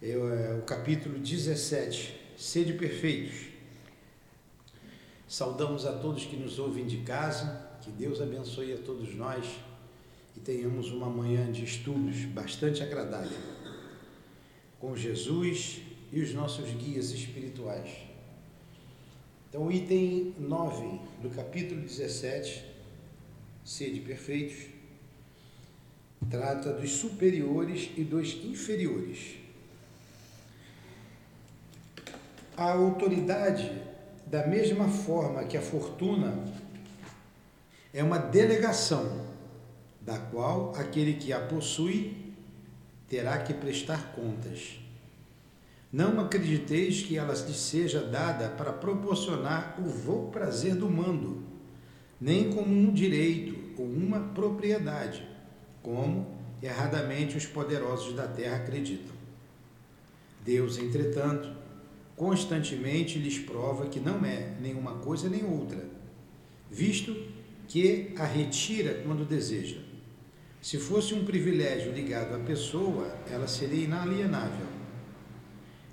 é, é o capítulo 17, Sede Perfeitos. Saudamos a todos que nos ouvem de casa, que Deus abençoe a todos nós e tenhamos uma manhã de estudos bastante agradável com Jesus e os nossos guias espirituais. Então, o item 9 do capítulo 17, Sede Perfeitos, trata dos superiores e dos inferiores. A autoridade, da mesma forma que a fortuna, é uma delegação, da qual aquele que a possui terá que prestar contas. Não acrediteis que ela lhe seja dada para proporcionar o voo prazer do mando, nem como um direito ou uma propriedade, como erradamente os poderosos da terra acreditam. Deus, entretanto, constantemente lhes prova que não é nenhuma coisa nem outra, visto que a retira quando deseja. Se fosse um privilégio ligado à pessoa, ela seria inalienável.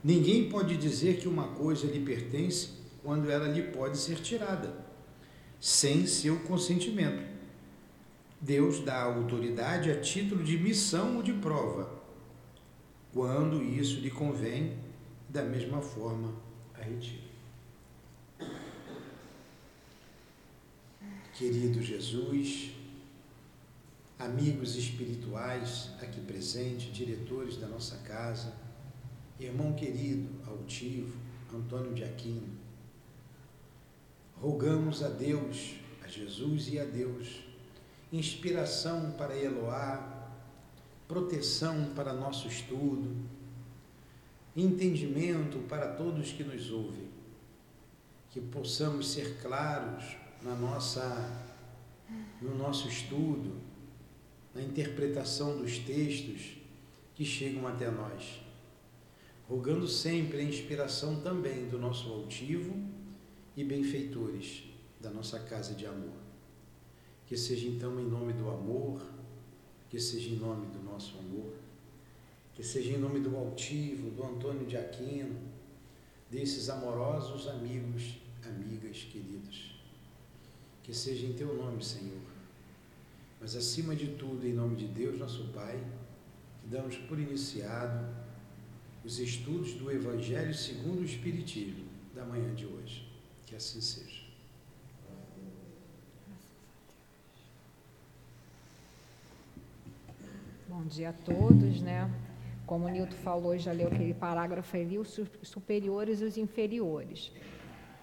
Ninguém pode dizer que uma coisa lhe pertence quando ela lhe pode ser tirada, sem seu consentimento. Deus dá autoridade a título de missão ou de prova, quando isso lhe convém, da mesma forma a retira. Querido Jesus, amigos espirituais aqui presentes, diretores da nossa casa, irmão querido, altivo, Antônio de Aquino, rogamos a Deus, a Jesus e a Deus, inspiração para Eloá, proteção para nosso estudo, entendimento para todos que nos ouvem, que possamos ser claros na nossa no nosso estudo, na interpretação dos textos que chegam até nós, rogando sempre a inspiração também do nosso altivo e benfeitores da nossa casa de amor. Que seja então em nome do amor, que seja em nome do nosso amor, que seja em nome do altivo, do Antônio de Aquino, desses amorosos amigos, amigas queridos. Que seja em teu nome, Senhor mas acima de tudo, em nome de Deus, nosso Pai, que damos por iniciado os estudos do Evangelho segundo o Espiritismo da manhã de hoje. Que assim seja. Bom dia a todos, né? Como o Nilton falou, já leu aquele parágrafo ali, os superiores e os inferiores.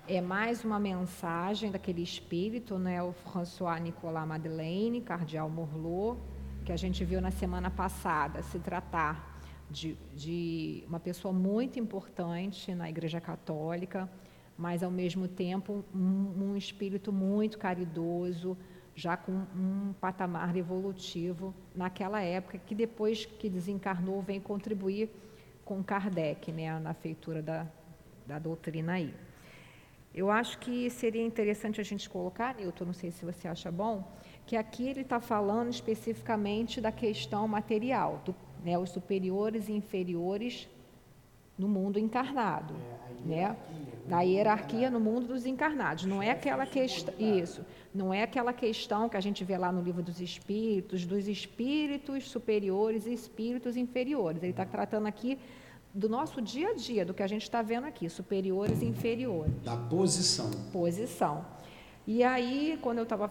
É mais uma mensagem daquele espírito, né, o François Nicolas Madeleine, cardeal Morlot, que a gente viu na semana passada, se tratar de, de uma pessoa muito importante na Igreja Católica, mas ao mesmo tempo um, um espírito muito caridoso, já com um patamar evolutivo naquela época, que depois que desencarnou vem contribuir com Kardec, né, na feitura da, da doutrina aí. Eu acho que seria interessante a gente colocar, Nilton, não sei se você acha bom, que aqui ele está falando especificamente da questão material, do, né, os superiores e inferiores no mundo encarnado, é, né? Na hierarquia no mundo dos encarnados. Não é aquela questão isso, não é aquela questão que a gente vê lá no livro dos espíritos, dos espíritos superiores e espíritos inferiores. Ele está tratando aqui do nosso dia a dia, do que a gente está vendo aqui, superiores e inferiores. Da posição. Posição. E aí, quando eu estava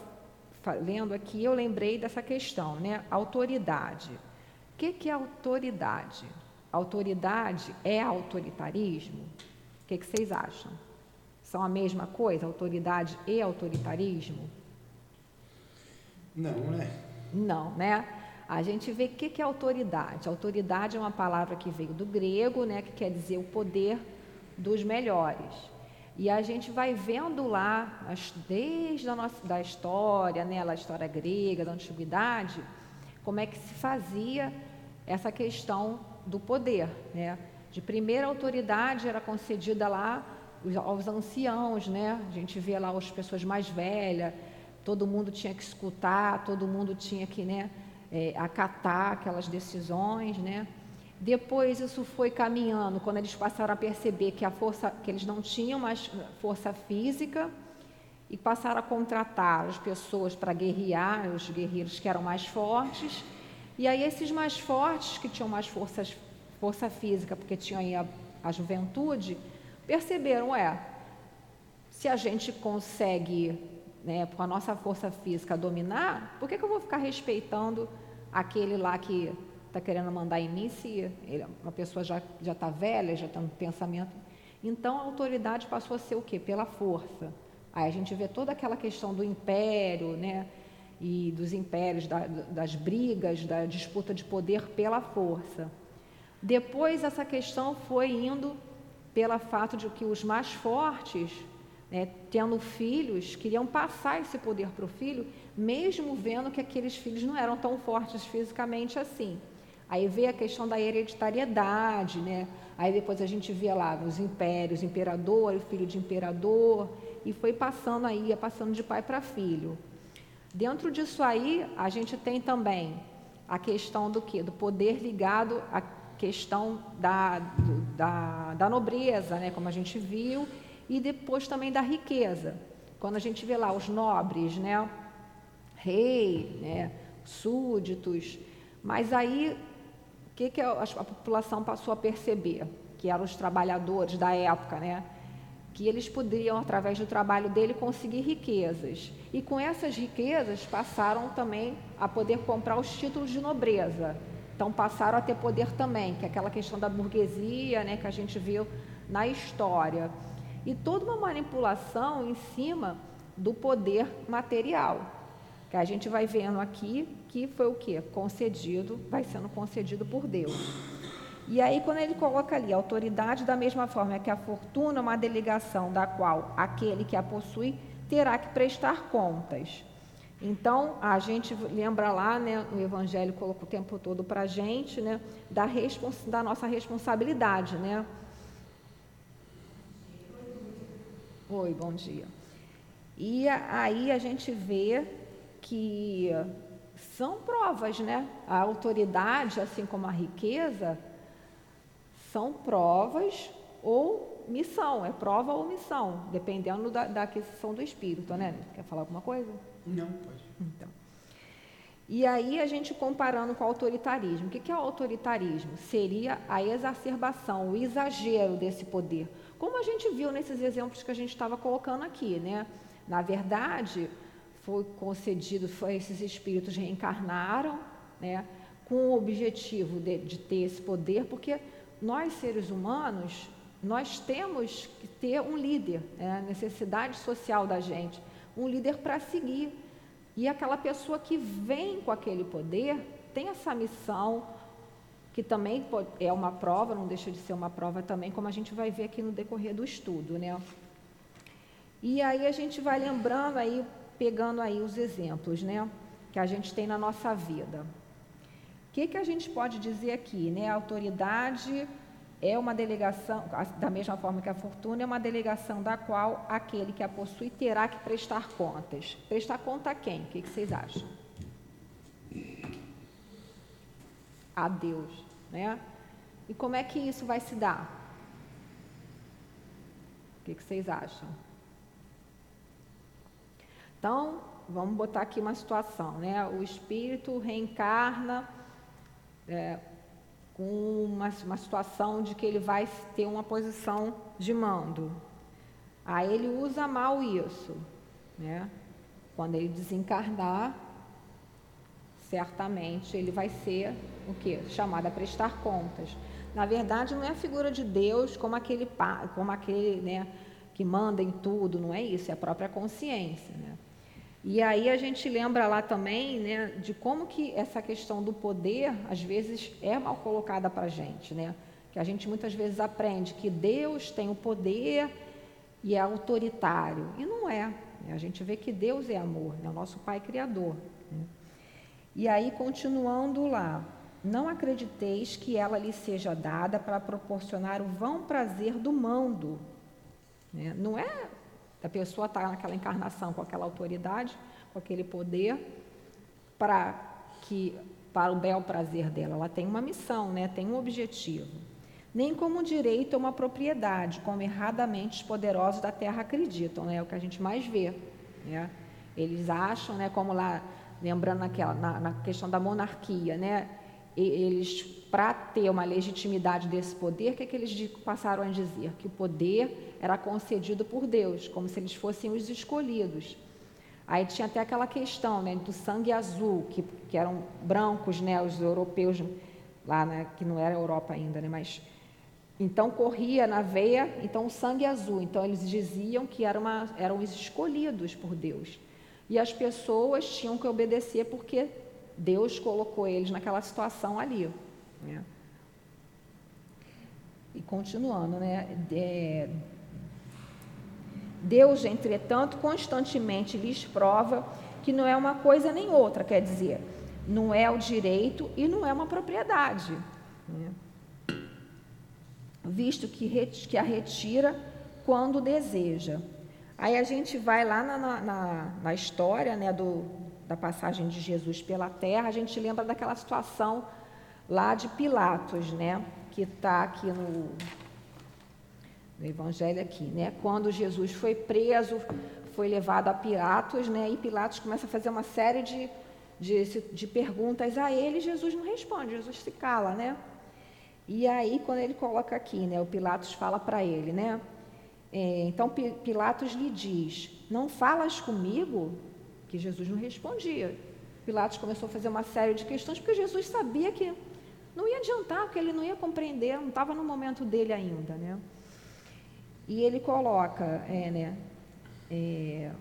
lendo aqui, eu lembrei dessa questão, né? Autoridade. O que, que é autoridade? Autoridade é autoritarismo? O que, que vocês acham? São a mesma coisa, autoridade e autoritarismo? Não, né? Não, né? a gente vê o que, que é autoridade. Autoridade é uma palavra que veio do grego, né, que quer dizer o poder dos melhores. E a gente vai vendo lá, desde a nossa, da história, né, a história grega, da antiguidade, como é que se fazia essa questão do poder. Né? De primeira autoridade era concedida lá aos anciãos, né? a gente vê lá as pessoas mais velhas, todo mundo tinha que escutar, todo mundo tinha que né, é, acatar aquelas decisões, né? Depois isso foi caminhando, quando eles passaram a perceber que a força, que eles não tinham mais força física e passaram a contratar as pessoas para guerrear, os guerreiros que eram mais fortes. E aí esses mais fortes, que tinham mais forças, força física, porque tinham aí a, a juventude, perceberam, é, se a gente consegue, né, com a nossa força física dominar, por que, que eu vou ficar respeitando aquele lá que está querendo mandar em mim se ele, uma pessoa já já está velha, já está no pensamento. Então a autoridade passou a ser o quê? Pela força. Aí a gente vê toda aquela questão do império, né? E dos impérios, da, das brigas, da disputa de poder pela força. Depois essa questão foi indo pelo fato de que os mais fortes, né, tendo filhos, queriam passar esse poder para o filho, mesmo vendo que aqueles filhos não eram tão fortes fisicamente assim. Aí veio a questão da hereditariedade, né? Aí depois a gente via lá nos impérios, imperador, filho de imperador, e foi passando aí, passando de pai para filho. Dentro disso aí, a gente tem também a questão do que? Do poder ligado à questão da, da, da nobreza, né? como a gente viu, e depois também da riqueza. Quando a gente vê lá os nobres, né? rei, né? súditos, mas aí que, que a, a população passou a perceber? Que eram os trabalhadores da época, né? Que eles poderiam, através do trabalho dele, conseguir riquezas. E com essas riquezas passaram também a poder comprar os títulos de nobreza. Então passaram a ter poder também, que é aquela questão da burguesia, né, que a gente viu na história. E toda uma manipulação em cima do poder material, que a gente vai vendo aqui que foi o que? Concedido, vai sendo concedido por Deus. E aí, quando ele coloca ali, autoridade, da mesma forma que a fortuna é uma delegação da qual aquele que a possui terá que prestar contas. Então, a gente lembra lá, né, o Evangelho colocou o tempo todo para a gente, né, da, da nossa responsabilidade, né? Oi, bom dia. E aí a gente vê que são provas, né? A autoridade, assim como a riqueza, são provas ou missão, é prova ou missão, dependendo da, da aquisição do espírito, né? Quer falar alguma coisa? Não, pode. Então. E aí a gente comparando com o autoritarismo. O que é o autoritarismo? Seria a exacerbação, o exagero desse poder. Como a gente viu nesses exemplos que a gente estava colocando aqui, né? Na verdade, foi concedido, foi, esses espíritos reencarnaram, né, com o objetivo de, de ter esse poder, porque nós, seres humanos, nós temos que ter um líder, é a necessidade social da gente, um líder para seguir. E aquela pessoa que vem com aquele poder tem essa missão, que também é uma prova, não deixa de ser uma prova também, como a gente vai ver aqui no decorrer do estudo, né? E aí a gente vai lembrando aí pegando aí os exemplos, né, que a gente tem na nossa vida. O que, que a gente pode dizer aqui, né? A autoridade é uma delegação, da mesma forma que a fortuna é uma delegação da qual aquele que a possui terá que prestar contas. Prestar conta a quem? O que, que vocês acham? A Deus, né? E como é que isso vai se dar? O que, que vocês acham? Então, vamos botar aqui uma situação, né? O espírito reencarna é, com uma, uma situação de que ele vai ter uma posição de mando. Aí ele usa mal isso, né? Quando ele desencarnar, certamente ele vai ser o que? Chamado a prestar contas. Na verdade, não é a figura de Deus como aquele, como aquele né, que manda em tudo, não é isso, é a própria consciência. Né? E aí a gente lembra lá também né, de como que essa questão do poder, às vezes, é mal colocada para a gente. Né? Que a gente muitas vezes aprende que Deus tem o poder e é autoritário. E não é. Né? A gente vê que Deus é amor, é né? o nosso Pai Criador. Né? E aí, continuando lá, não acrediteis que ela lhe seja dada para proporcionar o vão prazer do mando. Né? Não é a pessoa estar tá naquela encarnação com aquela autoridade, com aquele poder, para que para o bel prazer dela. Ela tem uma missão, né? tem um objetivo. Nem como direito ou uma propriedade, como erradamente os poderosos da terra acreditam, né? é o que a gente mais vê. Né? Eles acham, né, como lá, lembrando naquela, na, na questão da monarquia, né? eles, para ter uma legitimidade desse poder, o que, é que eles passaram a dizer? Que o poder era concedido por Deus, como se eles fossem os escolhidos. Aí tinha até aquela questão né, do sangue azul, que, que eram brancos, né, os europeus, lá, né, que não era Europa ainda, né, mas então corria na veia, então o sangue azul. Então eles diziam que era uma, eram os escolhidos por Deus. E as pessoas tinham que obedecer porque Deus colocou eles naquela situação ali. Né? E continuando, né? É, Deus, entretanto, constantemente lhes prova que não é uma coisa nem outra, quer dizer, não é o direito e não é uma propriedade. Né? Visto que, que a retira quando deseja. Aí a gente vai lá na, na, na história né, do, da passagem de Jesus pela terra, a gente lembra daquela situação lá de Pilatos, né? Que está aqui no, no Evangelho aqui, né? Quando Jesus foi preso, foi levado a Pilatos, né? E Pilatos começa a fazer uma série de, de, de perguntas a ele, e Jesus não responde, Jesus se cala, né? E aí, quando ele coloca aqui, né? O Pilatos fala para ele, né? É, então Pilatos lhe diz: Não falas comigo? que Jesus não respondia. Pilatos começou a fazer uma série de questões, porque Jesus sabia que não ia adiantar, porque ele não ia compreender, não estava no momento dele ainda. Né? E ele coloca, é, né, é,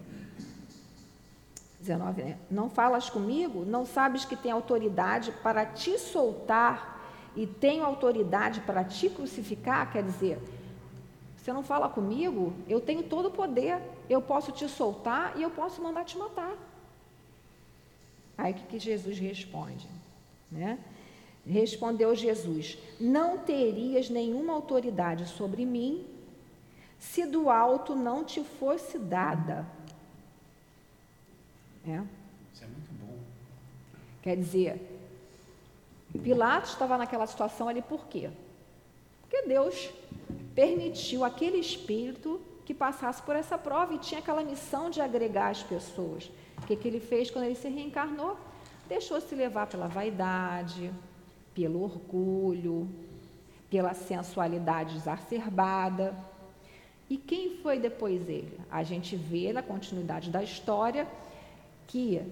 19, né, não falas comigo, não sabes que tem autoridade para te soltar e tenho autoridade para te crucificar? Quer dizer, você não fala comigo, eu tenho todo o poder, eu posso te soltar e eu posso mandar te matar. Aí o que, que Jesus responde? Né? Respondeu Jesus: Não terias nenhuma autoridade sobre mim se do alto não te fosse dada. É. Isso é muito bom. Quer dizer, Pilatos estava naquela situação ali por quê? Porque Deus permitiu aquele espírito que passasse por essa prova e tinha aquela missão de agregar as pessoas. O que, que ele fez quando ele se reencarnou? Deixou-se levar pela vaidade, pelo orgulho, pela sensualidade exacerbada. E quem foi depois ele? A gente vê na continuidade da história que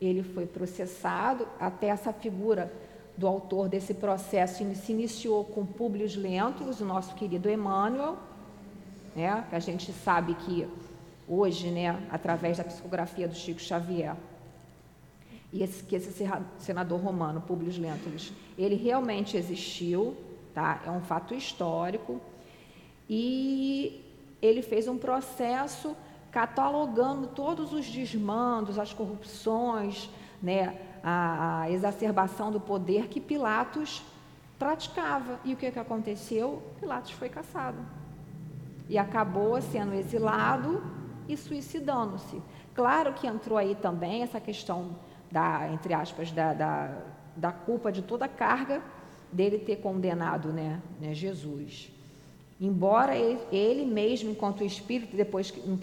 ele foi processado, até essa figura do autor desse processo se iniciou com Públio Lentulus, o nosso querido Emmanuel, né, que a gente sabe que hoje, né, através da psicografia do Chico Xavier, e esse, que esse senador romano, Públio Lentulus, ele realmente existiu, tá? é um fato histórico, e ele fez um processo catalogando todos os desmandos, as corrupções, né, a, a exacerbação do poder que Pilatos praticava. E o que, que aconteceu? Pilatos foi caçado. E acabou sendo exilado e suicidando-se. Claro que entrou aí também essa questão da, entre aspas, da, da, da culpa de toda a carga dele ter condenado né, né Jesus. Embora ele, ele, mesmo, enquanto espírito, depois, no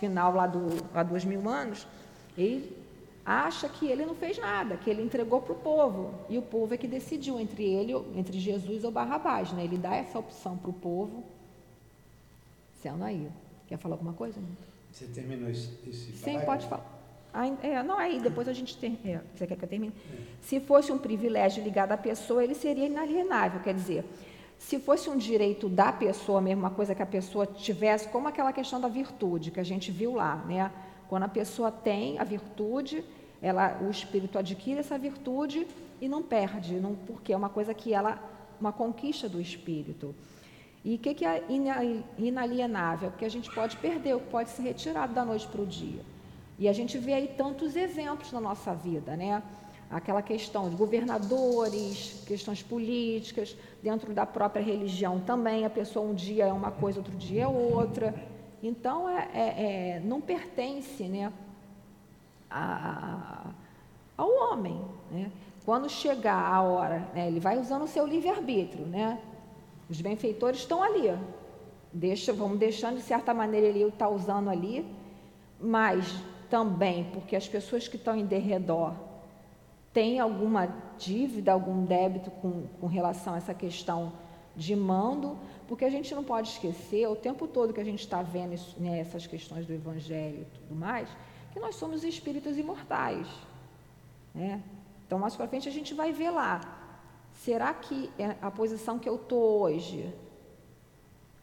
final lá, do, há dois mil anos, ele acha que ele não fez nada, que ele entregou para o povo. E o povo é que decidiu entre ele, entre Jesus ou Barrabás. Né? Ele dá essa opção para o povo. Sendo aí. Quer falar alguma coisa? Você terminou esse, esse Sim, pode falar. É, não, aí depois a gente tem. É, você quer que eu termine? Se fosse um privilégio ligado à pessoa, ele seria inalienável. Quer dizer, se fosse um direito da pessoa mesmo, uma coisa que a pessoa tivesse, como aquela questão da virtude que a gente viu lá, né? Quando a pessoa tem a virtude, ela, o espírito adquire essa virtude e não perde, não, porque é uma coisa que ela, uma conquista do espírito. E o que, que é inalienável? Que a gente pode perder, pode ser retirado da noite para o dia. E a gente vê aí tantos exemplos na nossa vida, né? Aquela questão de governadores, questões políticas, dentro da própria religião também, a pessoa um dia é uma coisa, outro dia é outra. Então, é, é, é não pertence né, a, ao homem. Né? quando chegar a hora, né, ele vai usando o seu livre-arbítrio, né? Os benfeitores estão ali. Deixa, vamos deixando de certa maneira ele está usando ali, mas também porque as pessoas que estão em derredor têm alguma dívida, algum débito com, com relação a essa questão de mando, porque a gente não pode esquecer, o tempo todo que a gente está vendo isso, né, essas questões do Evangelho e tudo mais, que nós somos espíritos imortais. Né? Então, mais para frente, a gente vai ver lá. Será que é a posição que eu estou hoje,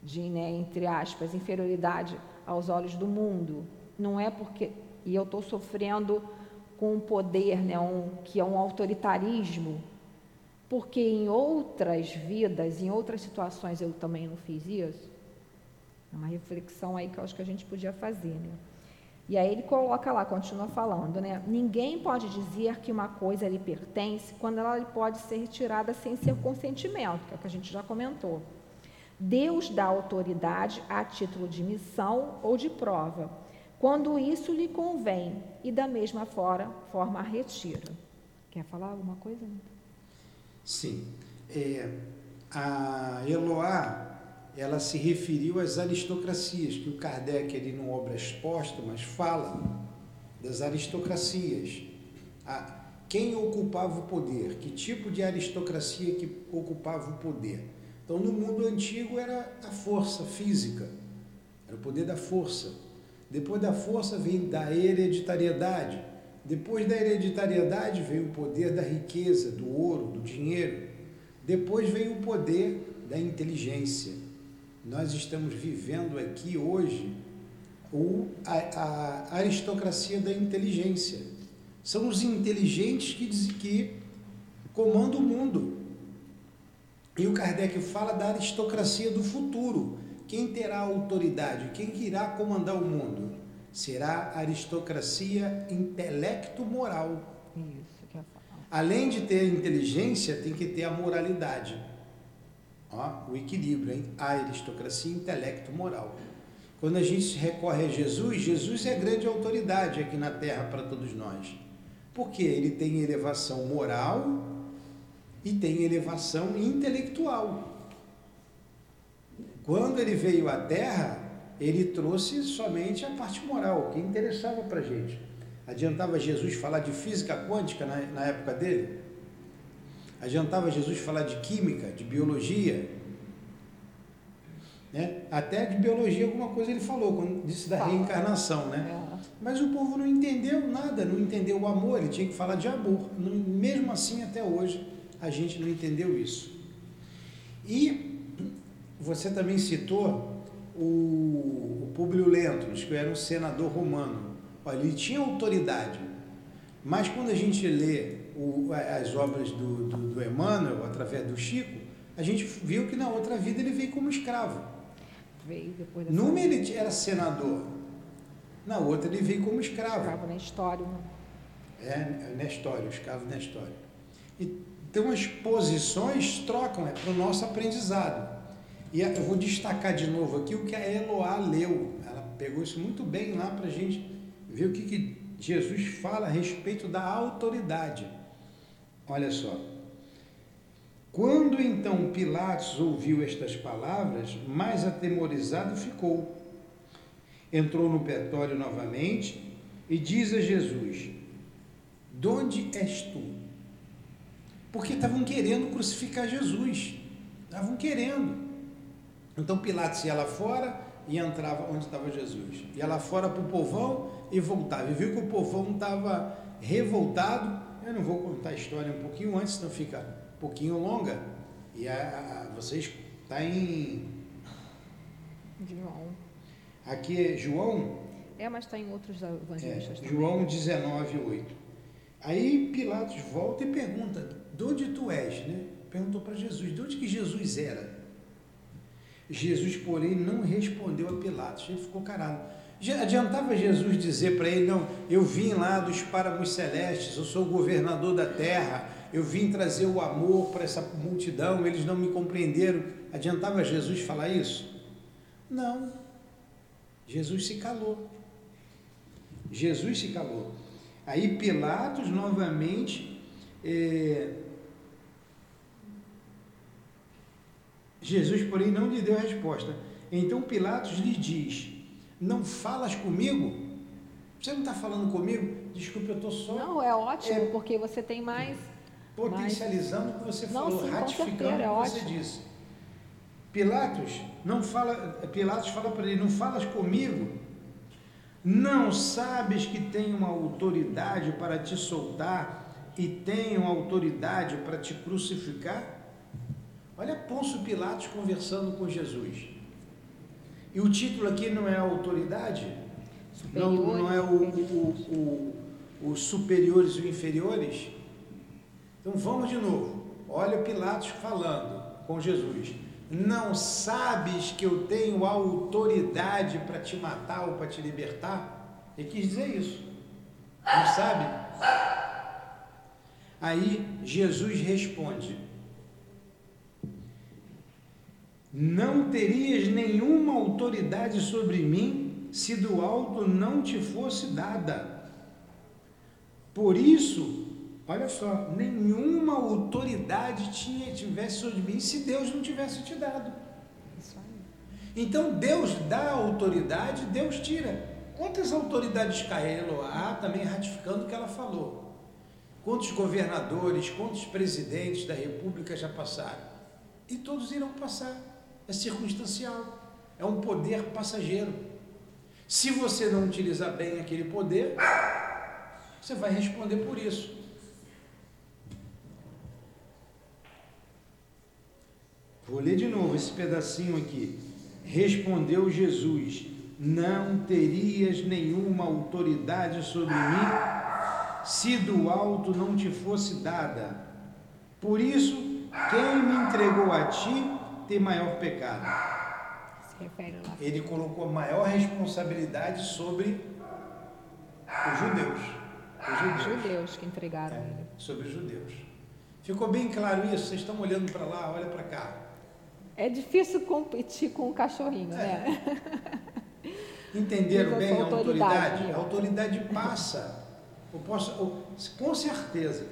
de, né, entre aspas, inferioridade aos olhos do mundo, não é porque. E eu estou sofrendo com um poder, né, um, que é um autoritarismo, porque em outras vidas, em outras situações eu também não fiz isso? É uma reflexão aí que eu acho que a gente podia fazer, né? E aí ele coloca lá, continua falando, né? Ninguém pode dizer que uma coisa lhe pertence quando ela pode ser retirada sem seu consentimento, que é o que a gente já comentou. Deus dá autoridade a título de missão ou de prova, quando isso lhe convém, e da mesma forma, forma retira. Quer falar alguma coisa? Sim. É, a Eloá ela se referiu às aristocracias, que o Kardec, ele no Obras Póstumas, fala das aristocracias. A, quem ocupava o poder? Que tipo de aristocracia que ocupava o poder? Então, no mundo antigo era a força física, era o poder da força. Depois da força vem da hereditariedade. Depois da hereditariedade veio o poder da riqueza, do ouro, do dinheiro. Depois veio o poder da inteligência nós estamos vivendo aqui hoje o, a, a aristocracia da inteligência. São os inteligentes que, que comandam o mundo. E o Kardec fala da aristocracia do futuro. Quem terá autoridade? Quem irá comandar o mundo? Será a aristocracia intelecto-moral. Isso que eu falo. Além de ter inteligência, tem que ter a moralidade. Ó, o equilíbrio, hein? A aristocracia, intelecto, moral. Quando a gente recorre a Jesus, Jesus é grande autoridade aqui na terra para todos nós. Porque ele tem elevação moral e tem elevação intelectual. Quando ele veio à terra, ele trouxe somente a parte moral, que interessava para a gente. Adiantava Jesus falar de física quântica na, na época dele? Adiantava Jesus falar de química, de biologia, né? Até de biologia alguma coisa ele falou, quando disse da reencarnação, né? É. Mas o povo não entendeu nada, não entendeu o amor, ele tinha que falar de amor. Mesmo assim, até hoje, a gente não entendeu isso. E você também citou o, o Publio Lentulus, que era um senador romano. Olha, ele tinha autoridade, mas quando a gente lê o, as obras do, do, do Emmanuel, através do Chico, a gente viu que na outra vida ele veio como escravo. Veio depois Numa ele era senador, na outra ele veio como escravo. Escravo Nestório. Né? É, Nestório, escravo Nestório. Então as posições trocam, é para o nosso aprendizado. E eu vou destacar de novo aqui o que a Eloá leu. Ela pegou isso muito bem lá para a gente ver o que, que Jesus fala a respeito da autoridade. Olha só. Quando então Pilatos ouviu estas palavras, mais atemorizado ficou. Entrou no pretório novamente e diz a Jesus: De onde és tu? Porque estavam querendo crucificar Jesus. Estavam querendo. Então Pilatos ia lá fora e entrava onde estava Jesus. Ia lá fora para o povão e voltava. E viu que o povão estava revoltado eu não vou contar a história um pouquinho antes, senão fica um pouquinho longa. E a, a vocês está em. João. Aqui é João? É, mas está em outros evangelistas é, João 19, 8. Aí Pilatos volta e pergunta: de onde tu és? Né? Perguntou para Jesus: de onde que Jesus era? Jesus, porém, não respondeu a Pilatos. Ele ficou carado. Adiantava Jesus dizer para ele: Não, eu vim lá dos páramos celestes, eu sou o governador da terra, eu vim trazer o amor para essa multidão, eles não me compreenderam. Adiantava Jesus falar isso? Não. Jesus se calou. Jesus se calou. Aí Pilatos novamente É... Jesus, porém, não lhe deu resposta. Então Pilatos lhe diz: Não falas comigo? Você não está falando comigo? Desculpe, eu estou só. Não, é ótimo, é... porque você tem mais. Potencializando o que você não, falou, sim, ratificando o que é você disse. Pilatos não fala, Pilatos fala para ele: Não falas comigo? Não sabes que tenho uma autoridade para te soltar e tenho autoridade para te crucificar? Olha Pôncio Pilatos conversando com Jesus. E o título aqui não é autoridade, não, não é o, o, o, os superiores e inferiores. Então vamos de novo. Olha Pilatos falando com Jesus. Não sabes que eu tenho autoridade para te matar ou para te libertar? Ele quis dizer isso. Não sabe? Aí Jesus responde: Não terias nenhuma autoridade sobre mim se do alto não te fosse dada. Por isso, Olha só, nenhuma autoridade tinha tivesse sobre mim se Deus não tivesse te dado. Então Deus dá autoridade, Deus tira. Quantas autoridades caíram lá, também ratificando o que ela falou? Quantos governadores, quantos presidentes da República já passaram? E todos irão passar. É circunstancial. É um poder passageiro. Se você não utilizar bem aquele poder, você vai responder por isso. Vou ler de novo esse pedacinho aqui. Respondeu Jesus: Não terias nenhuma autoridade sobre mim se do alto não te fosse dada. Por isso, quem me entregou a ti tem maior pecado. Ele colocou a maior responsabilidade sobre os judeus. Os judeus, judeus que entregaram é, ele. Sobre os judeus. Ficou bem claro isso? Vocês estão olhando para lá, olha para cá. É difícil competir com o cachorrinho, é. né? Entenderam bem a autoridade? A autoridade passa. Eu posso, eu, com certeza.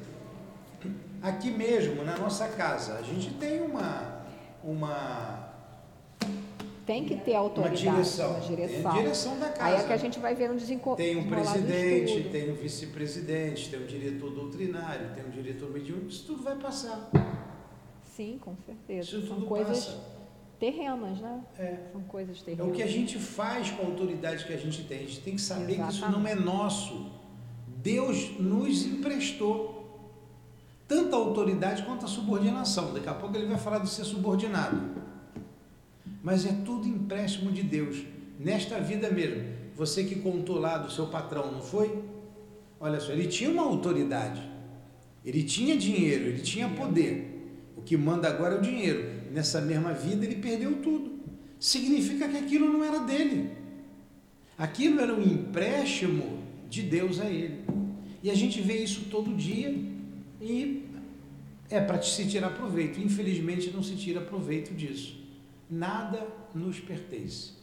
Aqui mesmo, na nossa casa, a gente tem uma. Uma tem que ter autoridade, uma direção. Uma direção. Direção da casa. Aí é que a gente vai ver um desencontro. Tem um presidente, tem um vice-presidente, tem um diretor doutrinário, tem um diretor mediúnico, isso tudo vai passar. Sim, com certeza. Isso São coisas passa. terrenas, né? É. São coisas terrenas. É o que a gente faz com a autoridade que a gente tem. A gente tem que saber Exatamente. que isso não é nosso. Deus nos emprestou tanto a autoridade quanto a subordinação. Daqui a pouco ele vai falar de ser subordinado. Mas é tudo empréstimo de Deus. Nesta vida mesmo. Você que contou lá do seu patrão, não foi? Olha só, ele tinha uma autoridade. Ele tinha dinheiro, ele tinha poder. O que manda agora é o dinheiro. Nessa mesma vida ele perdeu tudo. Significa que aquilo não era dele. Aquilo era um empréstimo de Deus a ele. E a gente vê isso todo dia e é para se tirar proveito. Infelizmente não se tira proveito disso. Nada nos pertence.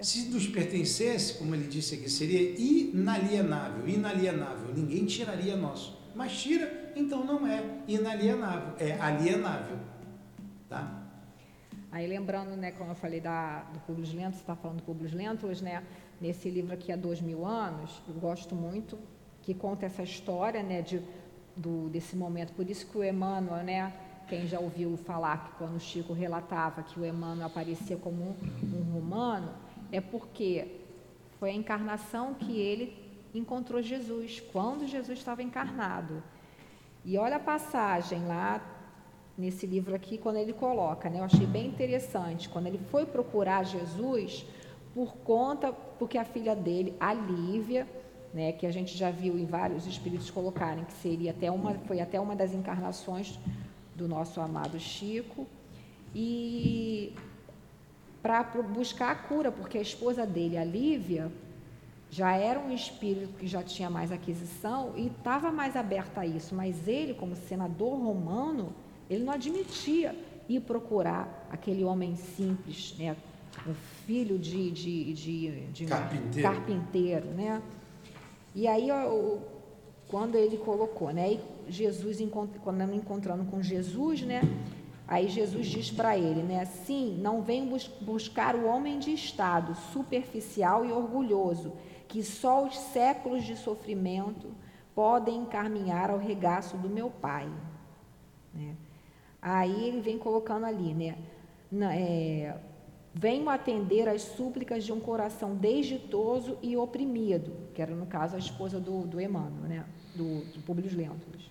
Se nos pertencesse, como ele disse aqui, seria inalienável, inalienável. Ninguém tiraria nosso. Mas tira então não é inalienável, é alienável. Tá? Aí lembrando, né, como eu falei da, do Publius Lentos, você está falando do Publius Lentos, né, nesse livro aqui há dois mil anos, eu gosto muito, que conta essa história, né, de, do, desse momento. Por isso que o Emmanuel, né, quem já ouviu falar que quando o Chico relatava que o Emmanuel aparecia como um, um romano, é porque foi a encarnação que ele encontrou Jesus, quando Jesus estava encarnado. E olha a passagem lá nesse livro aqui, quando ele coloca, né? Eu achei bem interessante. Quando ele foi procurar Jesus, por conta, porque a filha dele, a Lívia, né, que a gente já viu em vários espíritos colocarem, que seria até uma, foi até uma das encarnações do nosso amado Chico, e para buscar a cura, porque a esposa dele, a Lívia, já era um espírito que já tinha mais aquisição e estava mais aberto a isso, mas ele, como senador romano, ele não admitia ir procurar aquele homem simples, né, um filho de, de, de, de carpinteiro. carpinteiro, né? E aí o, quando ele colocou, né? Jesus, quando encontrando com Jesus, né? Aí Jesus diz para ele, né? Sim, não vem bus buscar o homem de estado, superficial e orgulhoso, que só os séculos de sofrimento podem encaminhar ao regaço do meu Pai. Né? Aí ele vem colocando ali, né? Na, é, venho atender às súplicas de um coração desditoso e oprimido, que era no caso a esposa do, do Emmanuel, né? do, do Públio Lentulus.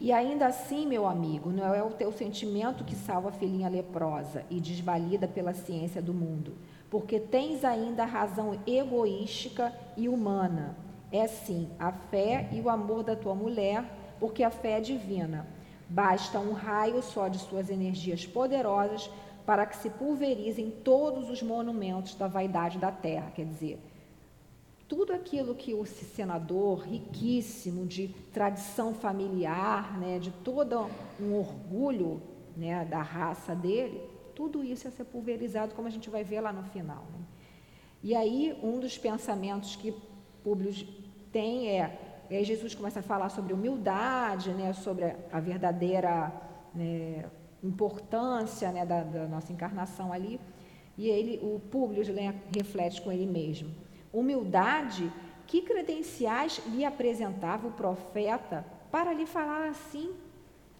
E ainda assim, meu amigo, não é o teu sentimento que salva a filhinha leprosa e desvalida pela ciência do mundo, porque tens ainda a razão egoística e humana. É sim a fé e o amor da tua mulher, porque a fé é divina. Basta um raio só de suas energias poderosas para que se pulverizem todos os monumentos da vaidade da terra, quer dizer, tudo aquilo que o senador, riquíssimo, de tradição familiar, né, de todo um orgulho né, da raça dele, tudo isso ia ser pulverizado, como a gente vai ver lá no final. Né? E aí, um dos pensamentos que Públio tem é, aí Jesus começa a falar sobre humildade, né, sobre a verdadeira né, importância né, da, da, nossa encarnação ali, e ele, o Públio reflete com ele mesmo. Humildade, que credenciais lhe apresentava o profeta para lhe falar assim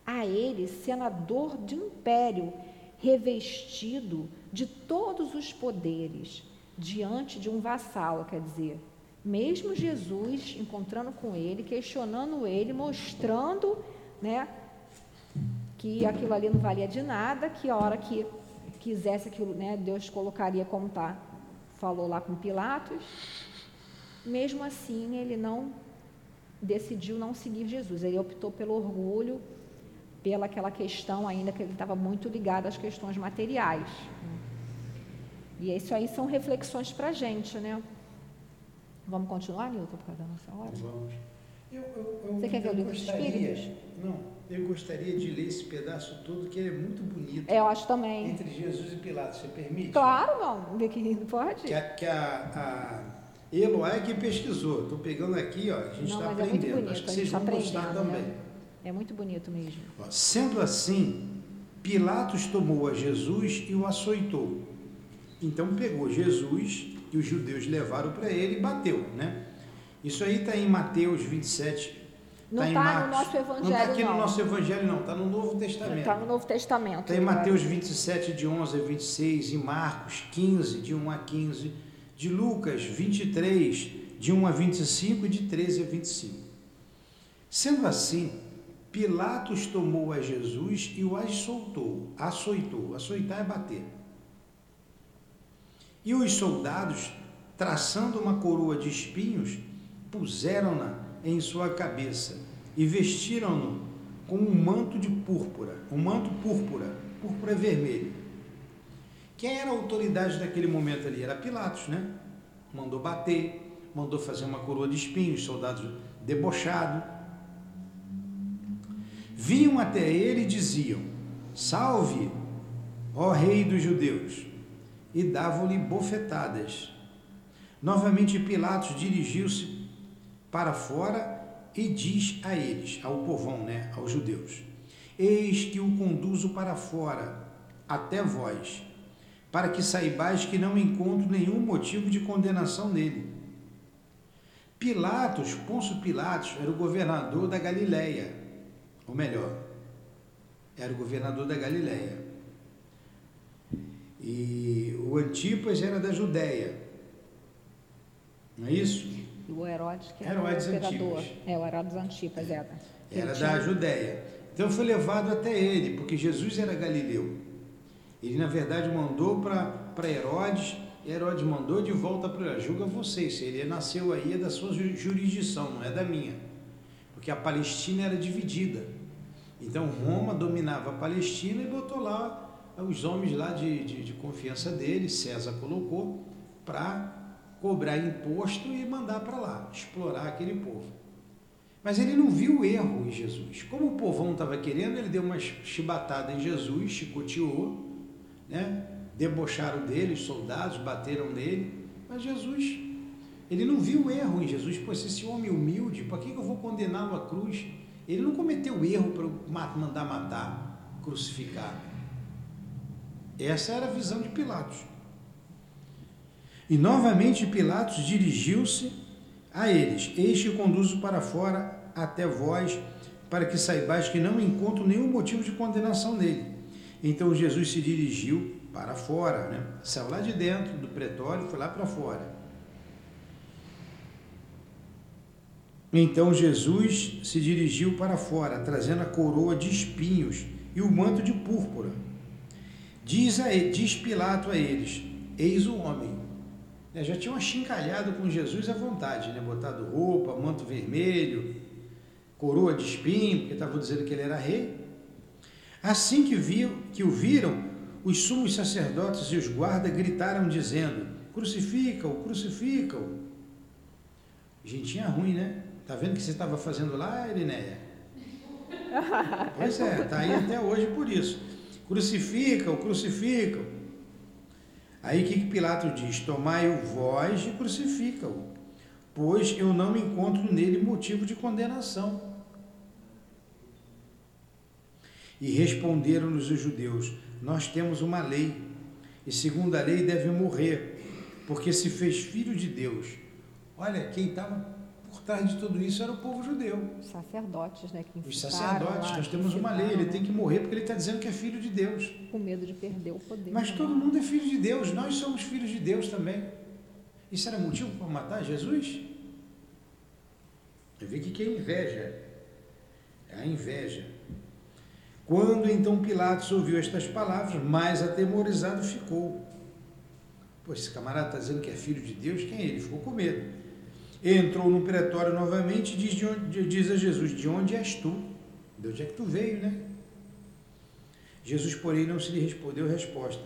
a ele, senador de império, revestido de todos os poderes, diante de um vassalo, quer dizer, mesmo Jesus encontrando com ele, questionando ele, mostrando, né, que aquilo ali não valia de nada, que a hora que quisesse aquilo, né, Deus colocaria como está falou lá com Pilatos, mesmo assim ele não decidiu não seguir Jesus. Ele optou pelo orgulho, pela aquela questão ainda que ele estava muito ligado às questões materiais. E isso aí são reflexões para a gente, né? Vamos continuar, Nilton, por causa da nossa hora? Vamos. Eu, eu, eu, Você quer ver o livro dos Espíritos? Não, eu gostaria de ler esse pedaço todo, que ele é muito bonito. Eu acho também. Entre Jesus e Pilatos, você permite? Claro, não. Vê que pode. Que a, que a, a Eloá é que pesquisou. Estou pegando aqui, ó, a gente está aprendendo. É muito bonito, acho que vocês tá vão gostar né? também. Né? É muito bonito mesmo. Ó, sendo assim, Pilatos tomou a Jesus e o açoitou. Então pegou Jesus e os judeus levaram para ele e bateu, né? Isso aí está em Mateus 27, não está tá no nosso evangelho. Não está aqui não. no nosso evangelho, não. Está no Novo Testamento. Está no Novo Testamento. Está em Mateus 27, de 11 a 26, em Marcos 15, de 1 a 15, de Lucas 23, de 1 a 25 e de 13 a 25. Sendo assim, Pilatos tomou a Jesus e o açoitou. Açoitou. Açoitar é bater. E os soldados, traçando uma coroa de espinhos, puseram-na em sua cabeça e vestiram-no com um manto de púrpura, um manto púrpura, púrpura vermelho. Quem era a autoridade naquele momento ali? Era Pilatos, né? Mandou bater, mandou fazer uma coroa de espinhos, soldados debochados. Vinham até ele e diziam: Salve, ó Rei dos Judeus! E davam-lhe bofetadas. Novamente Pilatos dirigiu-se para fora e diz a eles, ao povão, né, aos judeus: Eis que o conduzo para fora, até vós, para que saibais que não encontro nenhum motivo de condenação nele. Pilatos, Pôncio Pilatos, era o governador da Galileia, ou melhor, era o governador da Galileia. E o Antipas era da Judéia. Não é isso? O Herodes, que era Herodes o imperador. Antipas. É, o Herodes Antipas era. Era da Judéia. Então foi levado até ele, porque Jesus era galileu. Ele, na verdade, mandou para Herodes, e Herodes mandou de volta para julga vocês, ele nasceu aí é da sua jurisdição, não é da minha. Porque a Palestina era dividida. Então Roma dominava a Palestina e botou lá os homens lá de, de, de confiança dele, César colocou, para cobrar imposto e mandar para lá, explorar aquele povo. Mas ele não viu o erro em Jesus. Como o povão estava querendo, ele deu uma chibatada em Jesus, chicoteou, né? debocharam dele, os soldados bateram nele, mas Jesus, Ele não viu erro em Jesus. Pô, se esse homem humilde, para que eu vou condená-lo à cruz? Ele não cometeu erro para mandar matar, crucificar. Essa era a visão de Pilatos. E novamente Pilatos dirigiu-se a eles: Este conduzo para fora até vós, para que saibais que não encontro nenhum motivo de condenação nele. Então Jesus se dirigiu para fora, né? saiu lá de dentro do pretório, foi lá para fora. Então Jesus se dirigiu para fora, trazendo a coroa de espinhos e o manto de púrpura. Diz, a ele, diz Pilato a eles: Eis o homem. É, já tinham achincalhado com Jesus à vontade, né? botado roupa, manto vermelho, coroa de espinho, porque estavam dizendo que ele era rei. Assim que, viu, que o viram, os sumos sacerdotes e os guardas gritaram, dizendo: Crucifica-o, crucifica-o. Gentinha ruim, né? Tá vendo o que você estava fazendo lá, Irineia? Pois é, tá aí até hoje por isso. Crucifica-o, crucifica-o. Aí o que, que Pilatos diz? Tomai-o vós e crucifica-o, pois eu não encontro nele motivo de condenação. E responderam-nos os judeus: Nós temos uma lei, e segundo a lei deve morrer, porque se fez filho de Deus. Olha, quem estava trás de tudo isso era o povo judeu. Os sacerdotes, né? Que Os sacerdotes, lá, nós temos uma lei, ele tem que morrer porque ele está dizendo que é filho de Deus. Com medo de perder o poder. Mas né? todo mundo é filho de Deus, nós somos filhos de Deus também. Isso era motivo para matar Jesus? Eu vi que é inveja. É a inveja. Quando então Pilatos ouviu estas palavras, mais atemorizado ficou. Pô, esse camarada está dizendo que é filho de Deus, quem é ele? Ficou com medo. Entrou no pretório novamente e diz, onde, diz a Jesus: De onde és tu? De onde é que tu veio, né? Jesus, porém, não se lhe respondeu resposta.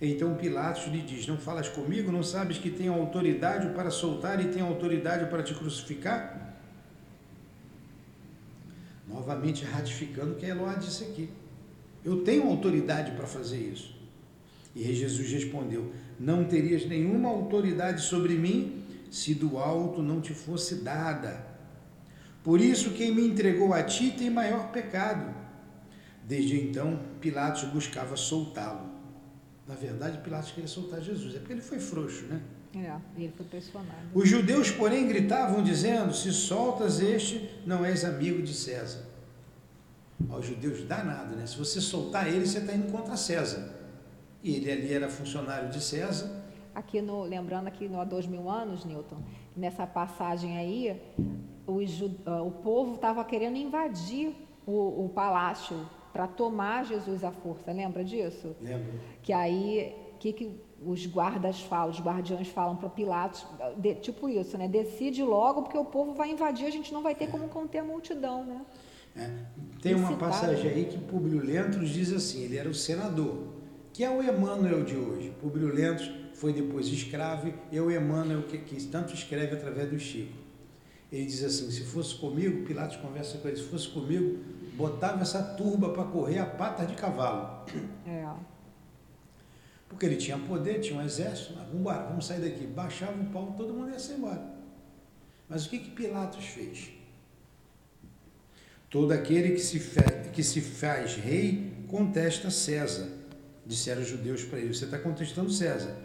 Então Pilatos lhe diz: Não falas comigo? Não sabes que tenho autoridade para soltar e tenho autoridade para te crucificar? Novamente ratificando que Eloá disse aqui. Eu tenho autoridade para fazer isso. E Jesus respondeu: Não terias nenhuma autoridade sobre mim se do alto não te fosse dada. Por isso, quem me entregou a ti tem maior pecado. Desde então, Pilatos buscava soltá-lo. Na verdade, Pilatos queria soltar Jesus, é porque ele foi frouxo, né? É, ele foi pressionado. Os judeus, porém, gritavam, dizendo: Se soltas este, não és amigo de César. Aos judeus, danado, né? Se você soltar ele, você está indo contra César. E ele ali era funcionário de César. Aqui no, lembrando aqui no há dois mil anos, Newton, nessa passagem aí, os, uh, o povo estava querendo invadir o, o palácio para tomar Jesus à força. Lembra disso? Lembro. Que aí, que, que os guardas falam, os guardiões falam para Pilatos, de, tipo isso, né? Decide logo, porque o povo vai invadir, a gente não vai ter como conter a multidão, né? É. Tem uma passagem aí que Publio Lentulus diz assim, ele era o senador, que é o Emmanuel de hoje. Publio Lentulus foi depois escravo, e é o Emmanuel que, que tanto escreve através do Chico. Ele diz assim, se fosse comigo, Pilatos conversa com ele, se fosse comigo, botava essa turba para correr a patas de cavalo. É. Porque ele tinha poder, tinha um exército, mas vamos embora, vamos sair daqui. Baixava o pau, todo mundo ia se embora. Mas o que, que Pilatos fez? Todo aquele que se, que se faz rei contesta César, disseram os judeus para ele. Você está contestando César.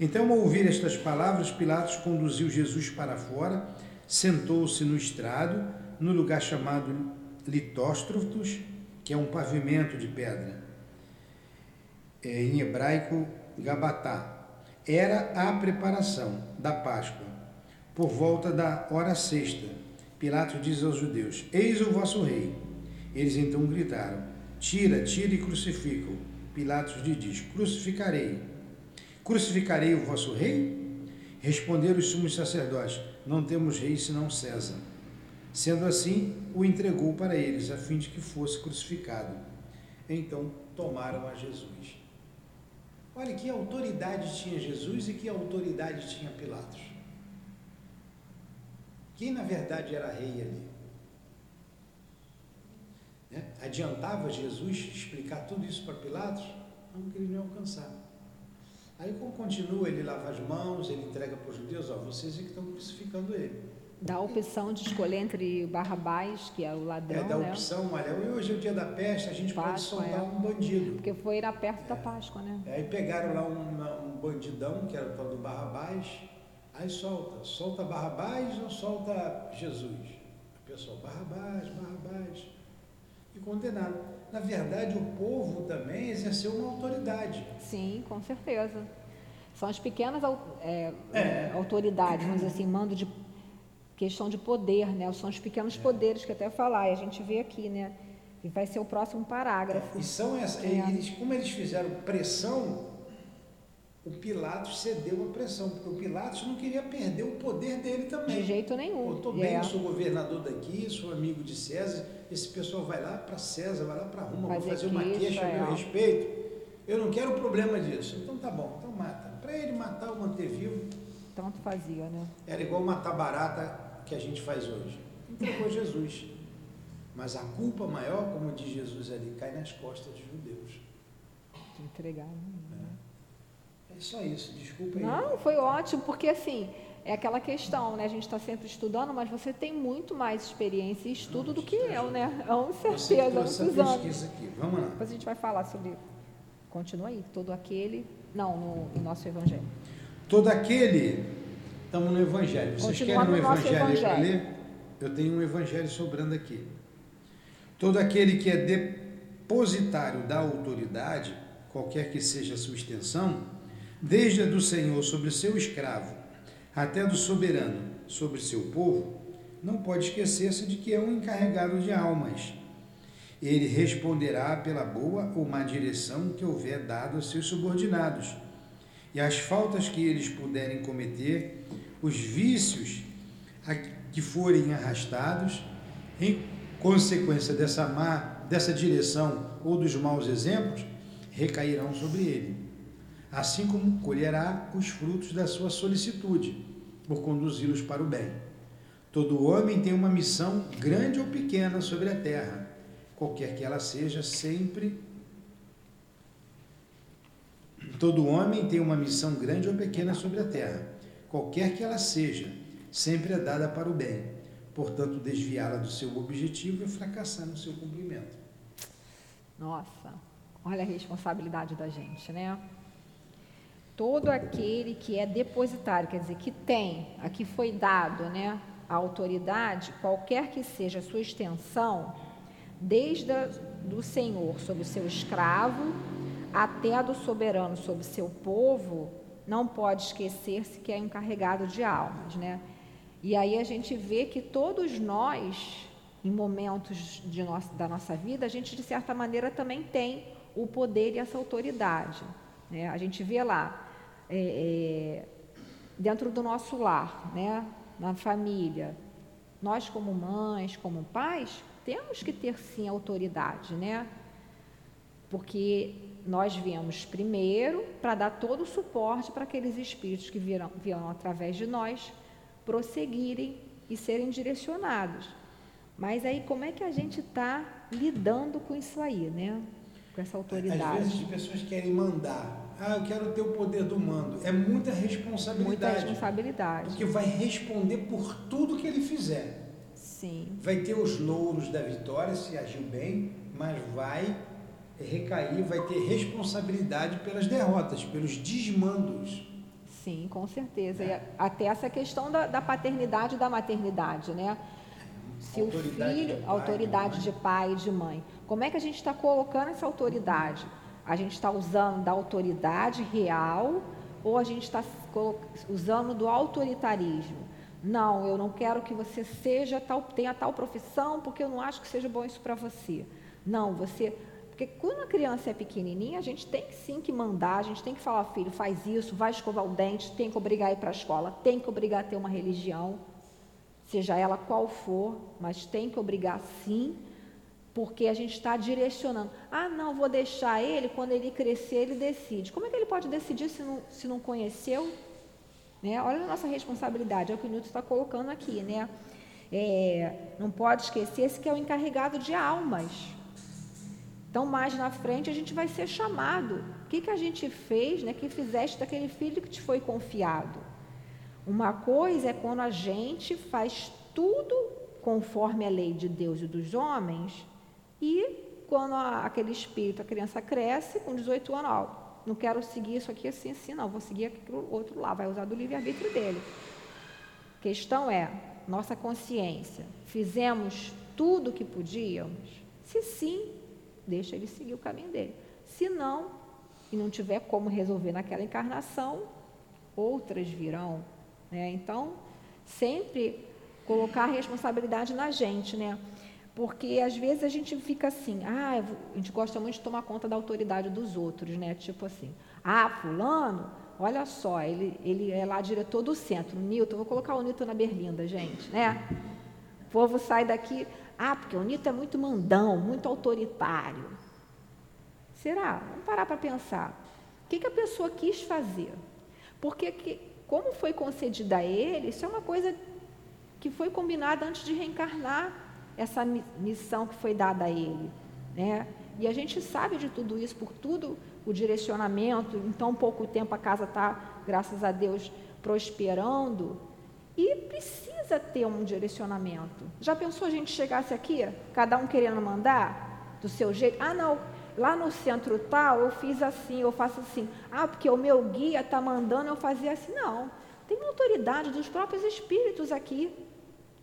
Então, ao ouvir estas palavras, Pilatos conduziu Jesus para fora, sentou-se no estrado, no lugar chamado Litóstrofos, que é um pavimento de pedra. É, em hebraico, Gabatá. Era a preparação da Páscoa, por volta da hora sexta. Pilatos diz aos judeus: Eis o vosso rei. Eles então gritaram: Tira, tira e crucifica-o. Pilatos lhe diz: Crucificarei. Crucificarei o vosso rei? Responderam os sumos sacerdotes: Não temos rei senão César. Sendo assim, o entregou para eles, a fim de que fosse crucificado. Então tomaram a Jesus. Olha que autoridade tinha Jesus e que autoridade tinha Pilatos. Quem na verdade era rei ali? Né? Adiantava Jesus explicar tudo isso para Pilatos? Não, que ele não ia alcançar. Aí continua, ele lava as mãos, ele entrega para os judeus, ó, vocês é que estão crucificando ele. Dá a opção de escolher entre Barrabás, que é o ladrão, É, dá a né? opção, olha, hoje é o dia da peste, a gente pode Páscoa, soltar é. um bandido. Porque foi era perto da Páscoa, né? Aí pegaram lá um, um bandidão, que era do Barrabás, aí solta. Solta Barrabás ou solta Jesus? O pessoal, Barrabás, Barrabás. E condenaram. Na verdade, o povo também exerceu uma autoridade. Sim, com certeza. São as pequenas é, É. autoridades, vamos dizer assim, mando de questão de poder, né? São os pequenos poderes que até falar, e a gente vê aqui, né? E vai ser o próximo parágrafo. E são essa, É. eles, como eles fizeram pressão, o Pilatos cedeu a pressão, porque o Pilatos não queria perder o poder dele também. De jeito nenhum. tô bem, É. eu sou governador daqui, sou amigo de César. Esse pessoal vai lá para César, vai lá para Roma, vai Fazer fazer uma queixa, a é. meu respeito. Eu não quero problema disso. Então tá bom, então mata. Para ele matar ou manter vivo, Tanto fazia, né? era igual matar barata que a gente faz hoje. Entregou Jesus. Mas a culpa maior, como diz Jesus ali, cai nas costas dos judeus. De entregar. né? É só isso, desculpa aí. Não, foi ótimo, porque assim, é aquela questão, né? A gente está sempre estudando, mas você tem muito mais experiência e estudo do que eu, né? Com Você que certeza, trouxe muitos anos. pesquisa aqui. Vamos lá. Depois a gente vai falar sobre. Continua aí, todo aquele. Não, no, no nosso evangelho. Todo aquele. Estamos no Evangelho. Vocês Continua querem um no Evangelho aí para Evangelho. ler? Eu tenho um Evangelho sobrando aqui. Todo aquele que é depositário da autoridade, qualquer que seja a sua extensão, desde a do Senhor sobre seu escravo até a do soberano sobre seu povo, não pode esquecer-se de que é um encarregado de almas. Ele responderá pela boa ou má direção que houver dado aos seus subordinados e as faltas que eles puderem cometer, os vícios a que forem arrastados, em consequência dessa má, dessa direção ou dos maus exemplos, recairão sobre ele, assim como colherá os frutos da sua solicitude, por conduzi-los para o bem. Todo homem tem uma missão grande ou pequena sobre a terra, qualquer que ela seja, sempre Todo homem tem uma missão grande ou pequena sobre a terra, qualquer que ela seja, sempre é dada para o bem. Portanto, desviá-la do seu objetivo é fracassar no seu cumprimento. Nossa, olha a responsabilidade da gente, né? Todo aquele que é depositário, quer dizer, que tem, aqui foi dado, né, a autoridade, qualquer que seja a sua extensão, desde a, do Senhor sobre o seu escravo até a do soberano sobre o seu povo, não pode esquecer-se que é encarregado de almas, né? E aí a gente vê que todos nós, em momentos de nossa, da nossa vida, a gente de certa maneira também tem o poder e essa autoridade. Né? A gente vê lá, é, é, dentro do nosso lar, né? na família, nós como mães, como pais, temos que ter sim autoridade, né? Porque nós viemos primeiro para dar todo o suporte para aqueles espíritos que virão, virão através de nós prosseguirem e serem direcionados. Mas aí como é que a gente está lidando com isso aí, né? Com essa autoridade. Às vezes as pessoas querem mandar. Ah, eu quero ter o poder do mando. É muita responsabilidade. Muita responsabilidade. Porque vai responder por tudo que ele fizer. Sim. Vai ter os louros da vitória se agiu bem, mas vai recair, vai ter responsabilidade pelas derrotas, pelos desmandos. Sim, com certeza. E até essa questão da, da paternidade e da maternidade, né? Se Autoridade o filho, de pai, autoridade de de pai e de mãe, como é que a gente está colocando essa autoridade? A gente está usando da autoridade real ou a gente está usando do autoritarismo? Não, eu não quero que você seja tal, tenha tal profissão porque eu não acho que seja bom isso para você. Não, você porque quando a criança é pequenininha, a gente tem sim que mandar, a gente tem que falar, filho, faz isso, vai escovar o dente, tem que obrigar a ir para a escola, tem que obrigar a ter uma religião, seja ela qual for, mas tem que obrigar sim, porque a gente está direcionando. Ah, não, vou deixar ele, quando ele crescer, ele decide. Como é que ele pode decidir se não, se não conheceu? Né? Olha a nossa responsabilidade, é o que o Newton está colocando aqui, né? É, não pode esquecer esse que é o encarregado de almas. Então, mais na frente, a gente vai ser chamado. O que, que a gente fez, né? que fizeste daquele filho que te foi confiado? Uma coisa é quando a gente faz tudo conforme a lei de Deus e dos homens, e quando a, aquele espírito, a criança cresce, com 18 anos, ó, não quero seguir isso aqui assim, assim, não, vou seguir aquilo outro lá, vai usar do livre-arbítrio dele. Questão é, nossa consciência, fizemos tudo o que podíamos? Se sim, deixa ele seguir o caminho dele. Se não, e não tiver como resolver naquela encarnação, outras virão. Né? Então, sempre colocar a responsabilidade na gente, né? Porque às vezes a gente fica assim, ah, a gente gosta muito de tomar conta da autoridade dos outros, né? Tipo assim, ah, fulano, olha só, ele, ele é lá diretor do centro, o Newton, vou colocar o Newton na berlinda, gente, né? O povo sai daqui, ah, porque o Newton é muito mandão, muito autoritário. Será? Vamos parar para pensar. O que, que a pessoa quis fazer? Porque, que, como foi concedida a ele, isso é uma coisa que foi combinada antes de reencarnar essa missão que foi dada a ele. Né? E a gente sabe de tudo isso, por tudo o direcionamento, em tão pouco tempo a casa está, graças a Deus, prosperando. E precisa ter um direcionamento. Já pensou a gente chegasse aqui, cada um querendo mandar do seu jeito? Ah, não, lá no centro tal eu fiz assim, eu faço assim. Ah, porque o meu guia está mandando eu fazer assim. Não, tem uma autoridade dos próprios espíritos aqui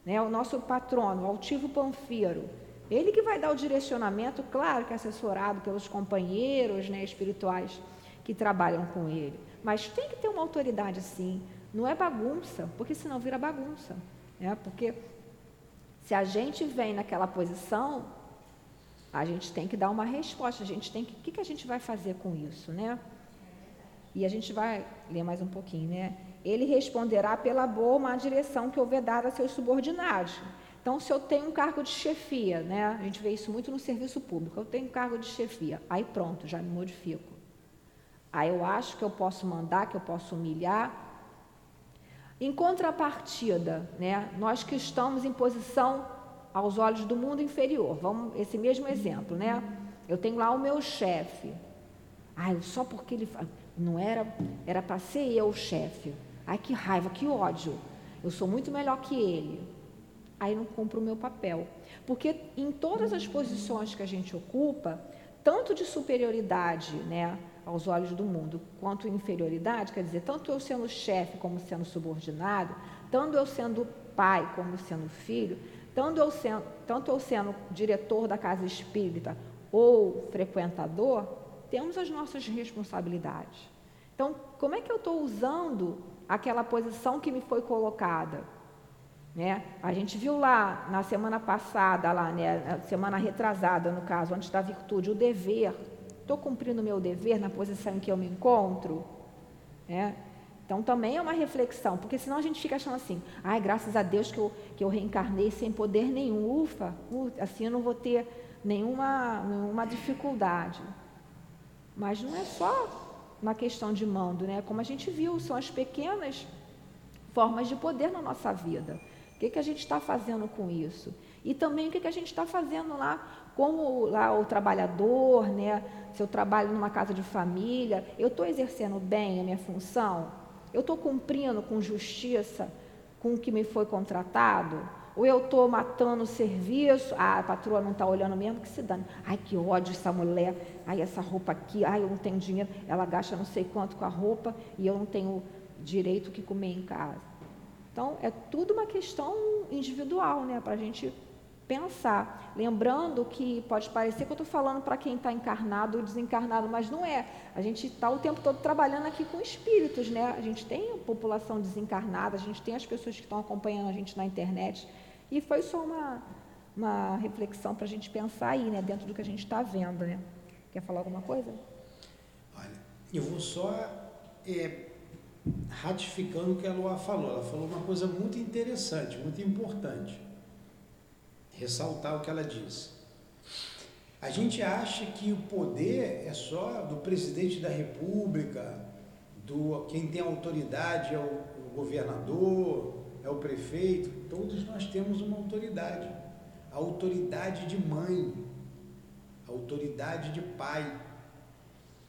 né, o nosso patrono, o altivo Panfiro, ele que vai dar o direcionamento, claro que assessorado pelos companheiros né, espirituais que trabalham com ele. Mas tem que ter uma autoridade sim. Não é bagunça, porque senão vira bagunça. Né? Porque se a gente vem naquela posição, a gente tem que dar uma resposta. A gente tem que. O que, que a gente vai fazer com isso, né? E a gente vai ler mais um pouquinho, né? Ele responderá pela boa ou má direção que houver dado a seus subordinados. Então, se eu tenho um cargo de chefia, né, a gente vê isso muito no serviço público, eu tenho um cargo de chefia, aí pronto, já me modifico. Aí eu acho que eu posso mandar, que eu posso humilhar. Em contrapartida, né, nós que estamos em posição aos olhos do mundo inferior, vamos esse mesmo exemplo, né? Eu tenho lá o meu chefe. Ah, só porque ele não era era para ser eu o chefe. Ai, que raiva, que ódio. Eu sou muito melhor que ele. Aí não cumpro o meu papel. Porque em todas as posições que a gente ocupa, tanto de superioridade né, aos olhos do mundo, quanto inferioridade, quer dizer, tanto eu sendo chefe como sendo subordinado, tanto eu sendo pai como sendo filho, tanto eu sendo, tanto eu sendo diretor da casa espírita ou frequentador, temos as nossas responsabilidades. Então, como é que eu estou usando aquela posição que me foi colocada. Né? A gente viu lá na semana passada, lá, né, na semana retrasada, no caso, antes da virtude, o dever. Estou cumprindo o meu dever na posição em que eu me encontro? Né? Então também é uma reflexão, porque senão a gente fica achando assim, ai, graças a Deus que eu, que eu reencarnei sem poder nenhum, ufa, assim eu não vou ter nenhuma, nenhuma dificuldade. Mas não é só na questão de mando, né? Como a gente viu, são as pequenas formas de poder na nossa vida. O que, que a gente está fazendo com isso? E também o que, que a gente está fazendo lá como lá o trabalhador, né? Se eu trabalho numa casa de família, eu estou exercendo bem a minha função? Eu estou cumprindo com justiça com o que me foi contratado? Ou eu estou matando o serviço, ah, a patroa não está olhando mesmo, que se dane. Ai, que ódio essa mulher, ai, essa roupa aqui, ai, eu não tenho dinheiro, ela gasta não sei quanto com a roupa e eu não tenho direito que comer em casa. Então, é tudo uma questão individual, né, para a gente pensar. Lembrando que pode parecer que eu estou falando para quem está encarnado ou desencarnado, mas não é. A gente está o tempo todo trabalhando aqui com espíritos, né? A gente tem a população desencarnada, a gente tem as pessoas que estão acompanhando a gente na internet. E foi só uma, uma reflexão para a gente pensar aí, né, dentro do que a gente está vendo. Né? Quer falar alguma coisa? Olha, eu vou só é, ratificando o que a Lua falou. Ela falou uma coisa muito interessante, muito importante. Ressaltar o que ela disse. A gente acha que o poder é só do presidente da República, do quem tem autoridade é o, o governador, é o prefeito, todos nós temos uma autoridade. A autoridade de mãe, a autoridade de pai.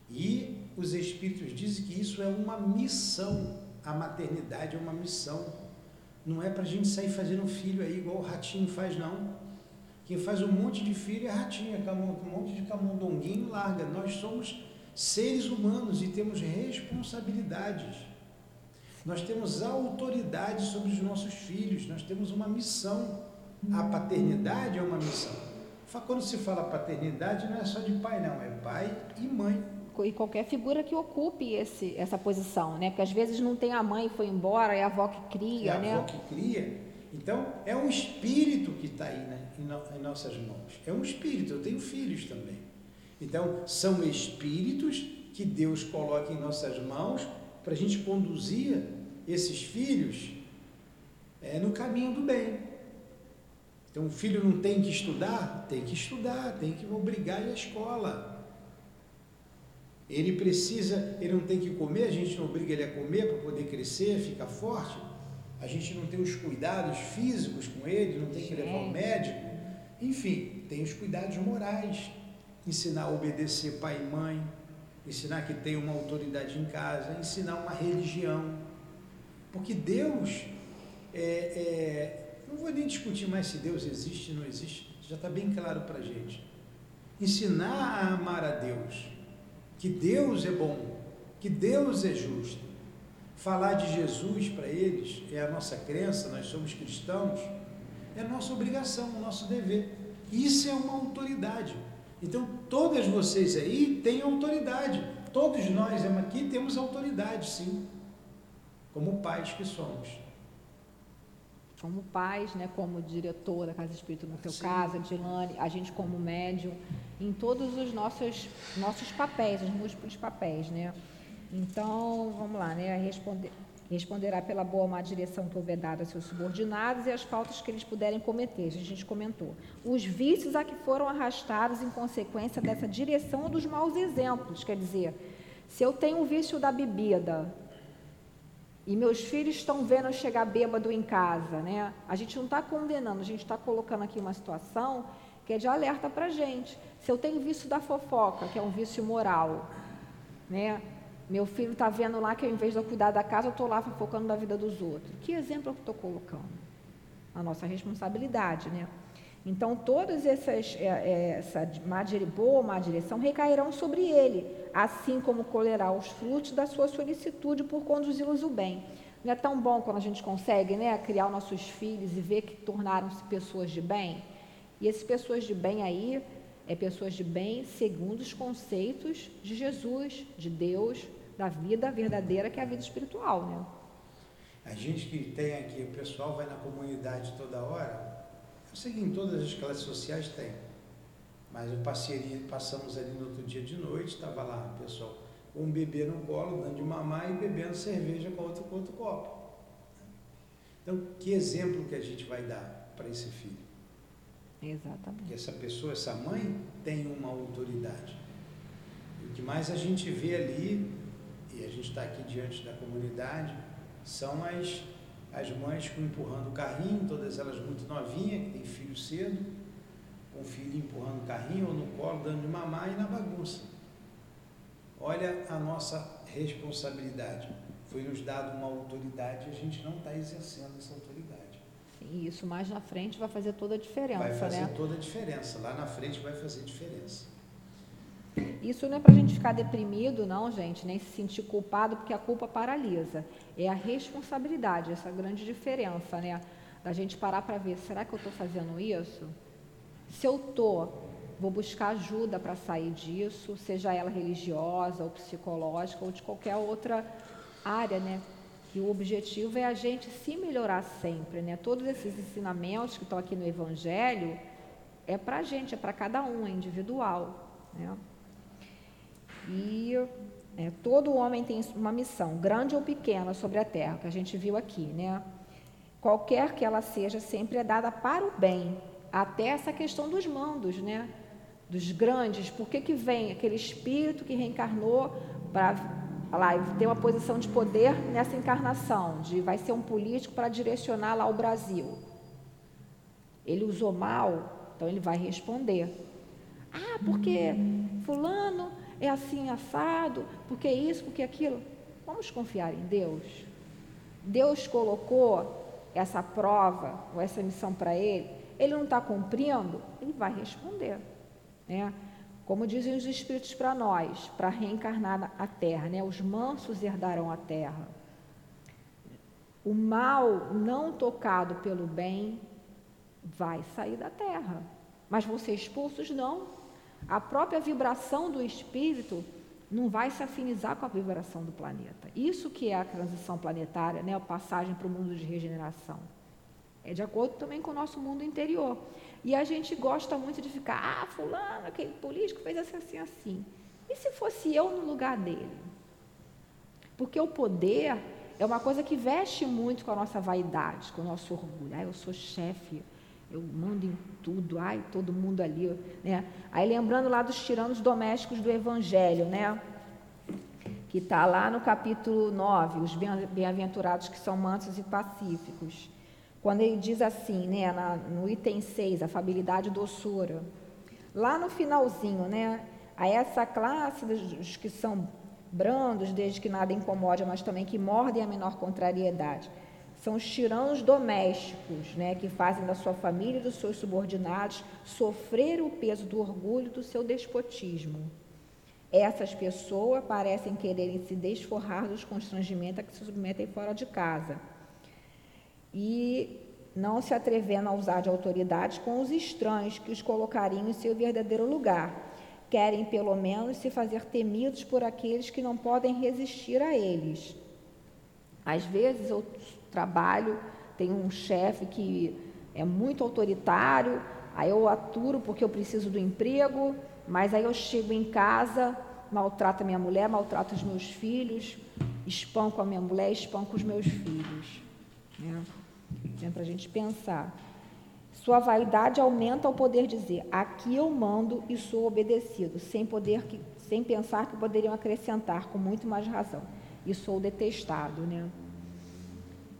E os espíritos dizem que isso é uma missão. A maternidade é uma missão. Não é para a gente sair fazendo filho aí igual o ratinho faz, não. Quem faz um monte de filho é ratinho, é um monte de camundonguinho larga. Nós somos seres humanos e temos responsabilidades. Nós temos autoridade sobre os nossos filhos, nós temos uma missão. A paternidade é uma missão. Quando se fala paternidade, não é só de pai, não, é pai e mãe. E qualquer figura que ocupe esse, essa posição, né? Porque às vezes não tem a mãe e foi embora, é a avó que cria, é né? a avó que cria. Então, é um espírito que está aí né, em, no, em nossas mãos. É um espírito, eu tenho filhos também. Então, são espíritos que Deus coloca em nossas mãos para a gente conduzir esses filhos é, no caminho do bem. Então, o filho não tem que estudar? Tem que estudar, tem que obrigar a escola. Ele precisa, ele não tem que comer, a gente não obriga ele a comer para poder crescer, ficar forte. A gente não tem os cuidados físicos com ele, não tem que levar ao médico. Enfim, tem os cuidados morais. Ensinar a obedecer pai e mãe, ensinar que tem uma autoridade em casa, ensinar uma religião. Porque Deus, é, é, não vou nem discutir mais se Deus existe ou não existe, já está bem claro para a gente. Ensinar a amar a Deus, que Deus é bom, que Deus é justo. Falar de Jesus para eles é a nossa crença, nós somos cristãos, é nossa obrigação, o nosso dever. Isso é uma autoridade. Então, todas vocês aí têm autoridade. Todos nós aqui temos autoridade, sim, como pais que somos. Como pais, né, como diretor da Casa Espírita, no teu sim. caso, a Dilane, a gente como médium, em todos os nossos, nossos papéis, os múltiplos papéis, né? Então, vamos lá, né? Responder, responderá pela boa ou má direção que houver dada a seus subordinados e as faltas que eles puderem cometer. A gente comentou. Os vícios a que foram arrastados em consequência dessa direção dos maus exemplos. Quer dizer, se eu tenho o vício da bebida e meus filhos estão vendo eu chegar bêbado em casa, né? A gente não está condenando, a gente está colocando aqui uma situação que é de alerta para gente. Se eu tenho vício da fofoca, que é um vício moral, né? Meu filho está vendo lá que ao invés de eu cuidar da casa, eu estou lá focando na vida dos outros. Que exemplo eu estou colocando? A nossa responsabilidade, né? Então, todas essas, é, é, essa má, má direção recairão sobre ele, assim como colherá os frutos da sua solicitude por conduzi-los o bem. Não é tão bom quando a gente consegue né, criar os nossos filhos e ver que tornaram-se pessoas de bem? E essas pessoas de bem aí, é pessoas de bem segundo os conceitos de Jesus, de Deus, da vida verdadeira, que é a vida espiritual, né? A gente que tem aqui, o pessoal vai na comunidade toda hora, eu sei que em todas as classes sociais tem, mas eu passei, passamos ali no outro dia de noite, estava lá o pessoal com um bebê no colo, dando de mamar e bebendo cerveja com outro, com outro copo. Então, que exemplo que a gente vai dar para esse filho? Exatamente. Que essa pessoa, essa mãe, tem uma autoridade. E o que mais a gente vê ali e a gente está aqui diante da comunidade, são as, as mães empurrando o carrinho, todas elas muito novinhas, que têm filho cedo, com o filho empurrando o carrinho ou no colo, dando de mamar e na bagunça. Olha a nossa responsabilidade. Foi nos dado uma autoridade e a gente não está exercendo essa autoridade. E isso mais na frente vai fazer toda a diferença. Vai fazer né? toda a diferença. Lá na frente vai fazer diferença. Isso não é para a gente ficar deprimido, não, gente, nem se sentir culpado, porque a culpa paralisa. É a responsabilidade, essa grande diferença, né? Da gente parar para ver, será que eu estou fazendo isso? Se eu estou, vou buscar ajuda para sair disso, seja ela religiosa ou psicológica ou de qualquer outra área, né? Que o objetivo é a gente se melhorar sempre, né? Todos esses ensinamentos que estão aqui no Evangelho é para a gente, é para cada um, é individual, né? E é, todo homem tem uma missão, grande ou pequena, sobre a terra, que a gente viu aqui, né? Qualquer que ela seja, sempre é dada para o bem. Até essa questão dos mandos, né? Dos grandes, por que, que vem aquele espírito que reencarnou para lá, ter uma posição de poder nessa encarnação, de vai ser um político para direcionar lá o Brasil. Ele usou mal, então ele vai responder. Ah, porque fulano é assim assado, porque isso, porque aquilo. Vamos confiar em Deus. Deus colocou essa prova ou essa missão para ele, ele não está cumprindo, ele vai responder. Né? Como dizem os Espíritos para nós, para reencarnar a terra, né? os mansos herdarão a terra. O mal não tocado pelo bem vai sair da terra. Mas vão ser expulsos? Não. A própria vibração do espírito não vai se afinizar com a vibração do planeta. Isso que é a transição planetária, né? a passagem para o mundo de regeneração. É de acordo também com o nosso mundo interior. E a gente gosta muito de ficar, ah, fulano, aquele político fez assim, assim, assim. E se fosse eu no lugar dele? Porque o poder é uma coisa que veste muito com a nossa vaidade, com o nosso orgulho. Ah, eu sou chefe, eu mando em tudo, ai, todo mundo ali, né? Aí lembrando lá dos tiranos domésticos do Evangelho, né? Que está lá no capítulo 9, os bem-aventurados que são mansos e pacíficos. Quando ele diz assim, né, na, no item 6, afabilidade e doçura. Lá no finalzinho, né? A essa classe dos que são brandos, desde que nada incomode, mas também que mordem a menor contrariedade são os tiranos domésticos, né, que fazem da sua família e dos seus subordinados sofrer o peso do orgulho do seu despotismo. Essas pessoas parecem quererem se desforrar dos constrangimentos a que se submetem fora de casa. E não se atrevendo a usar de autoridade com os estranhos que os colocariam em seu verdadeiro lugar. Querem, pelo menos, se fazer temidos por aqueles que não podem resistir a eles. Às vezes, trabalho, tenho um chefe que é muito autoritário, aí eu aturo porque eu preciso do emprego, mas aí eu chego em casa, maltrato a minha mulher, maltrato os meus filhos, espanco a minha mulher, espanco os meus filhos. Né? É para a gente pensar. Sua vaidade aumenta ao poder dizer: aqui eu mando e sou obedecido, sem poder que, sem pensar que poderiam acrescentar com muito mais razão. E sou detestado, né?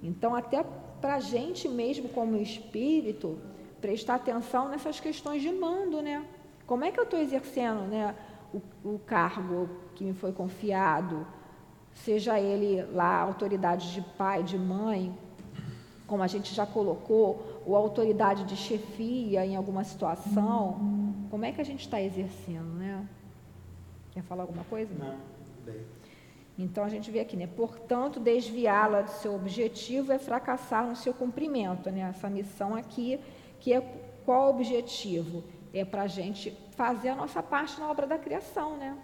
Então, até para a gente mesmo, como espírito, prestar atenção nessas questões de mando, né? Como é que eu estou exercendo né, o, o, cargo que me foi confiado, seja ele lá autoridade de pai, de mãe, como a gente já colocou, ou autoridade de chefia em alguma situação, como é que a gente está exercendo, né? Quer falar alguma coisa? Não, bem. Então a gente vê aqui, né? Portanto, desviá-la do seu objetivo é fracassar no seu cumprimento, né? Essa missão aqui, que é qual o objetivo? É para a gente fazer a nossa parte na obra da criação, né?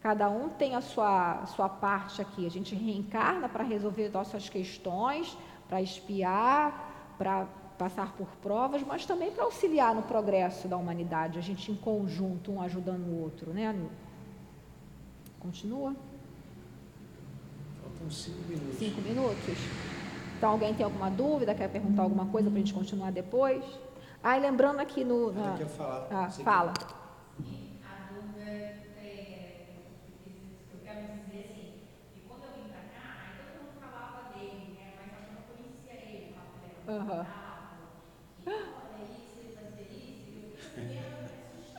Cada um tem a sua, sua parte aqui. A gente reencarna para resolver nossas questões, para espiar, para passar por provas, mas também para auxiliar no progresso da humanidade. A gente em conjunto, um ajudando o outro, né, Continua? Faltam cinco minutos. Cinco minutos? Então, alguém tem alguma dúvida? Quer perguntar alguma coisa para a gente continuar depois? Ah, e lembrando aqui no. Na... Quer falar? Ah, fala. Uhum. Olha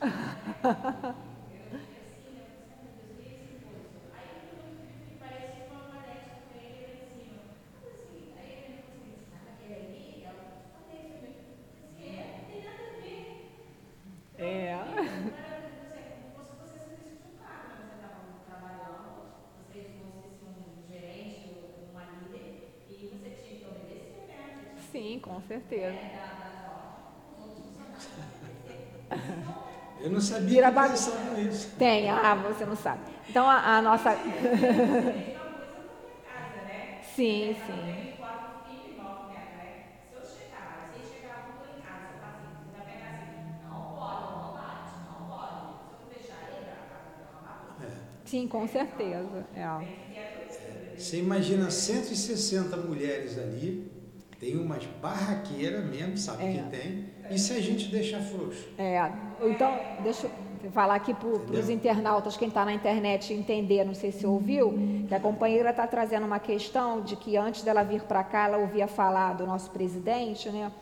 isso, certeza. Eu não sabia que pensava nisso. Tem, ah, você não sabe. Então a, a nossa. sim, sim. Sim, com certeza. É. Você imagina 160 mulheres ali, tem umas barraqueiras mesmo, sabe é. que tem. E se a gente deixar frouxo? É, então, deixa eu falar aqui para os internautas, quem está na internet entender, não sei se ouviu, que a companheira está trazendo uma questão de que antes dela vir para cá, ela ouvia falar do nosso presidente, né?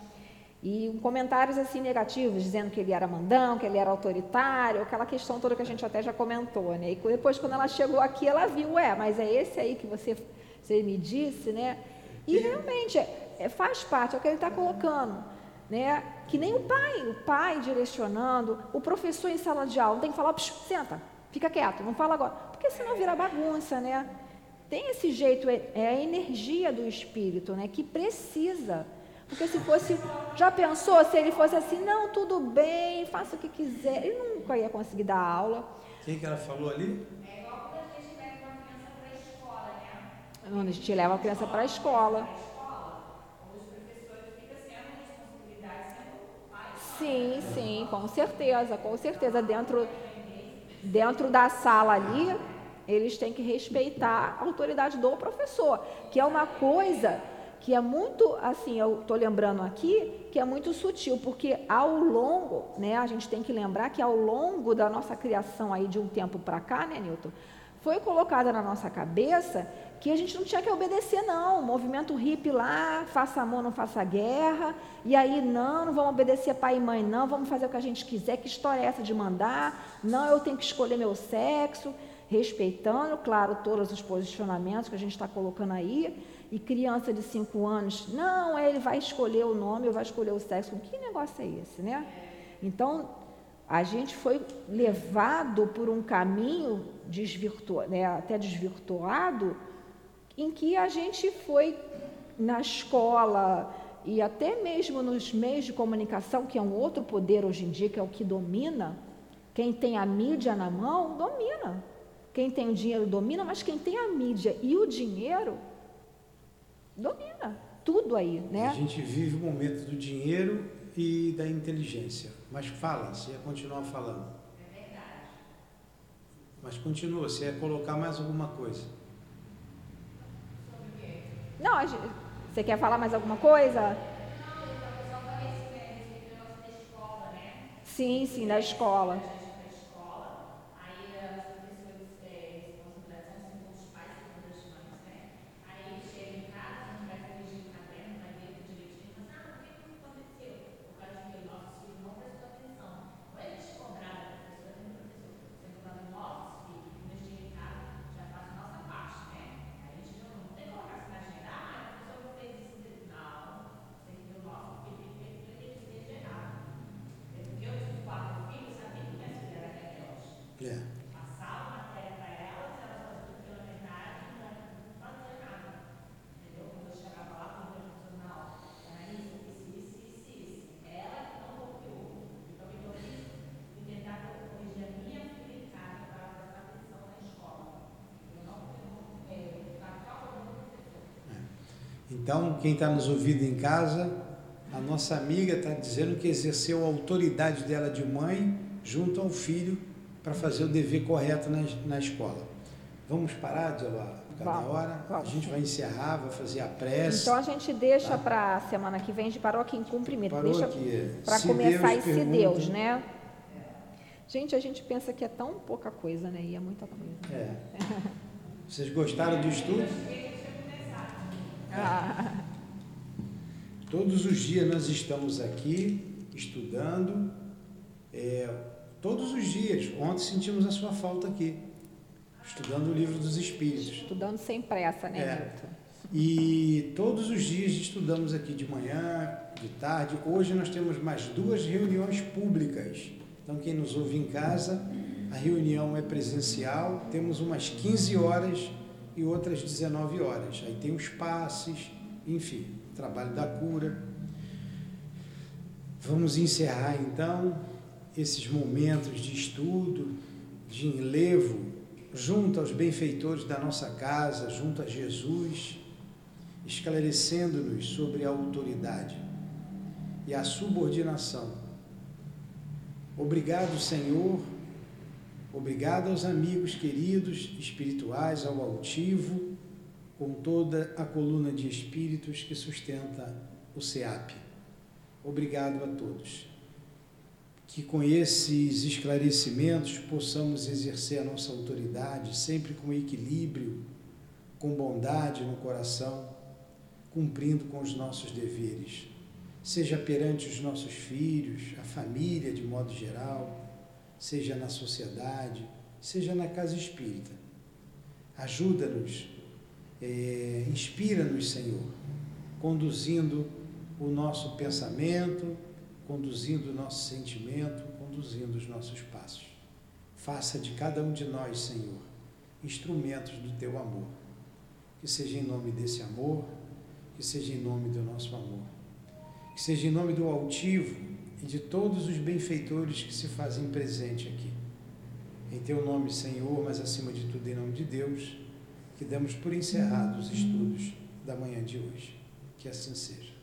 E comentários assim negativos, dizendo que ele era mandão, que ele era autoritário, aquela questão toda que a gente até já comentou, né? E depois, quando ela chegou aqui, ela viu, ué, mas é esse aí que você, você me disse, né? E realmente é, faz parte, é o que ele está colocando, né? Que nem o pai, o pai direcionando, o professor em sala de aula tem que falar, senta, fica quieto, não fala agora, porque senão vira bagunça, né? Tem esse jeito, é, é a energia do espírito, né? Que precisa porque se fosse, já pensou se ele fosse assim, não, tudo bem, faça o que quiser, ele nunca ia conseguir dar aula. Quem que ela falou ali? É igual quando a gente leva uma criança para a escola, né? Quando a gente leva a criança para a escola. Sim, sim, com certeza, com certeza. Dentro, dentro da sala ali, eles têm que respeitar a autoridade do professor, que é uma coisa que é muito, assim, eu estou lembrando aqui, que é muito sutil, porque ao longo, né, a gente tem que lembrar que ao longo da nossa criação aí de um tempo para cá, né, Newton, foi colocada na nossa cabeça que a gente não tinha que obedecer, não. O movimento hippie lá, faça amor, não faça guerra, e aí, não, não vamos obedecer pai e mãe, não, vamos fazer o que a gente quiser, que história é essa de mandar? Não, eu tenho que escolher meu sexo, respeitando, claro, todos os posicionamentos que a gente está colocando aí, e criança de 5 anos, não, ele vai escolher o nome, ou vai escolher o sexo. Que negócio é esse, né? Então, a gente foi levado por um caminho né, até desvirtuado, em que a gente foi na escola e até mesmo nos meios de comunicação, que é um outro poder hoje em dia, que é o que domina. Quem tem a mídia na mão, domina. Quem tem o dinheiro domina, mas quem tem a mídia e o dinheiro domina tudo aí, né? A gente vive o momento do dinheiro e da inteligência. Mas fala, você ia continuar falando. É verdade. Mas continua, você ia colocar mais alguma coisa. Não, gente, você quer falar mais alguma coisa? Né? Sim, sim, da escola. Então, quem está nos ouvindo em casa, a nossa amiga está dizendo que exerceu a autoridade dela de mãe junto ao filho para fazer o dever correto na, na escola. Vamos parar de lá cada hora? Vamos. A gente vai encerrar, vai fazer a prece. Então a gente deixa tá? para a semana que vem de paróquia em cumprimento. Paróquia, deixa para começar Deus esse pergunta, Deus, né? Gente, a gente pensa que é tão pouca coisa, né? E é muita coisa. É. Vocês gostaram do estudo? Todos os dias nós estamos aqui estudando, é, todos os dias. Ontem sentimos a sua falta aqui, estudando o livro dos Espíritos. Estudando sem pressa, né, é. E todos os dias estudamos aqui de manhã, de tarde. Hoje nós temos mais duas reuniões públicas. Então, quem nos ouve em casa, a reunião é presencial. Temos umas 15 horas e outras 19 horas. Aí tem os passes, enfim, trabalho da cura. Vamos encerrar então esses momentos de estudo, de enlevo, junto aos benfeitores da nossa casa, junto a Jesus, esclarecendo-nos sobre a autoridade e a subordinação. Obrigado, Senhor Obrigado aos amigos queridos espirituais, ao altivo, com toda a coluna de espíritos que sustenta o SEAP. Obrigado a todos. Que com esses esclarecimentos possamos exercer a nossa autoridade sempre com equilíbrio, com bondade no coração, cumprindo com os nossos deveres seja perante os nossos filhos, a família de modo geral, seja na sociedade, seja na casa espírita. Ajuda-nos, é, inspira-nos, Senhor, conduzindo o nosso pensamento, conduzindo o nosso sentimento, conduzindo os nossos passos. Faça de cada um de nós, Senhor, instrumentos do teu amor. Que seja em nome desse amor, que seja em nome do nosso amor. Que seja em nome do altivo e de todos os benfeitores que se fazem presente aqui. Em teu nome, Senhor, mas acima de tudo em nome de Deus, que damos por encerrados os estudos da manhã de hoje. Que assim seja.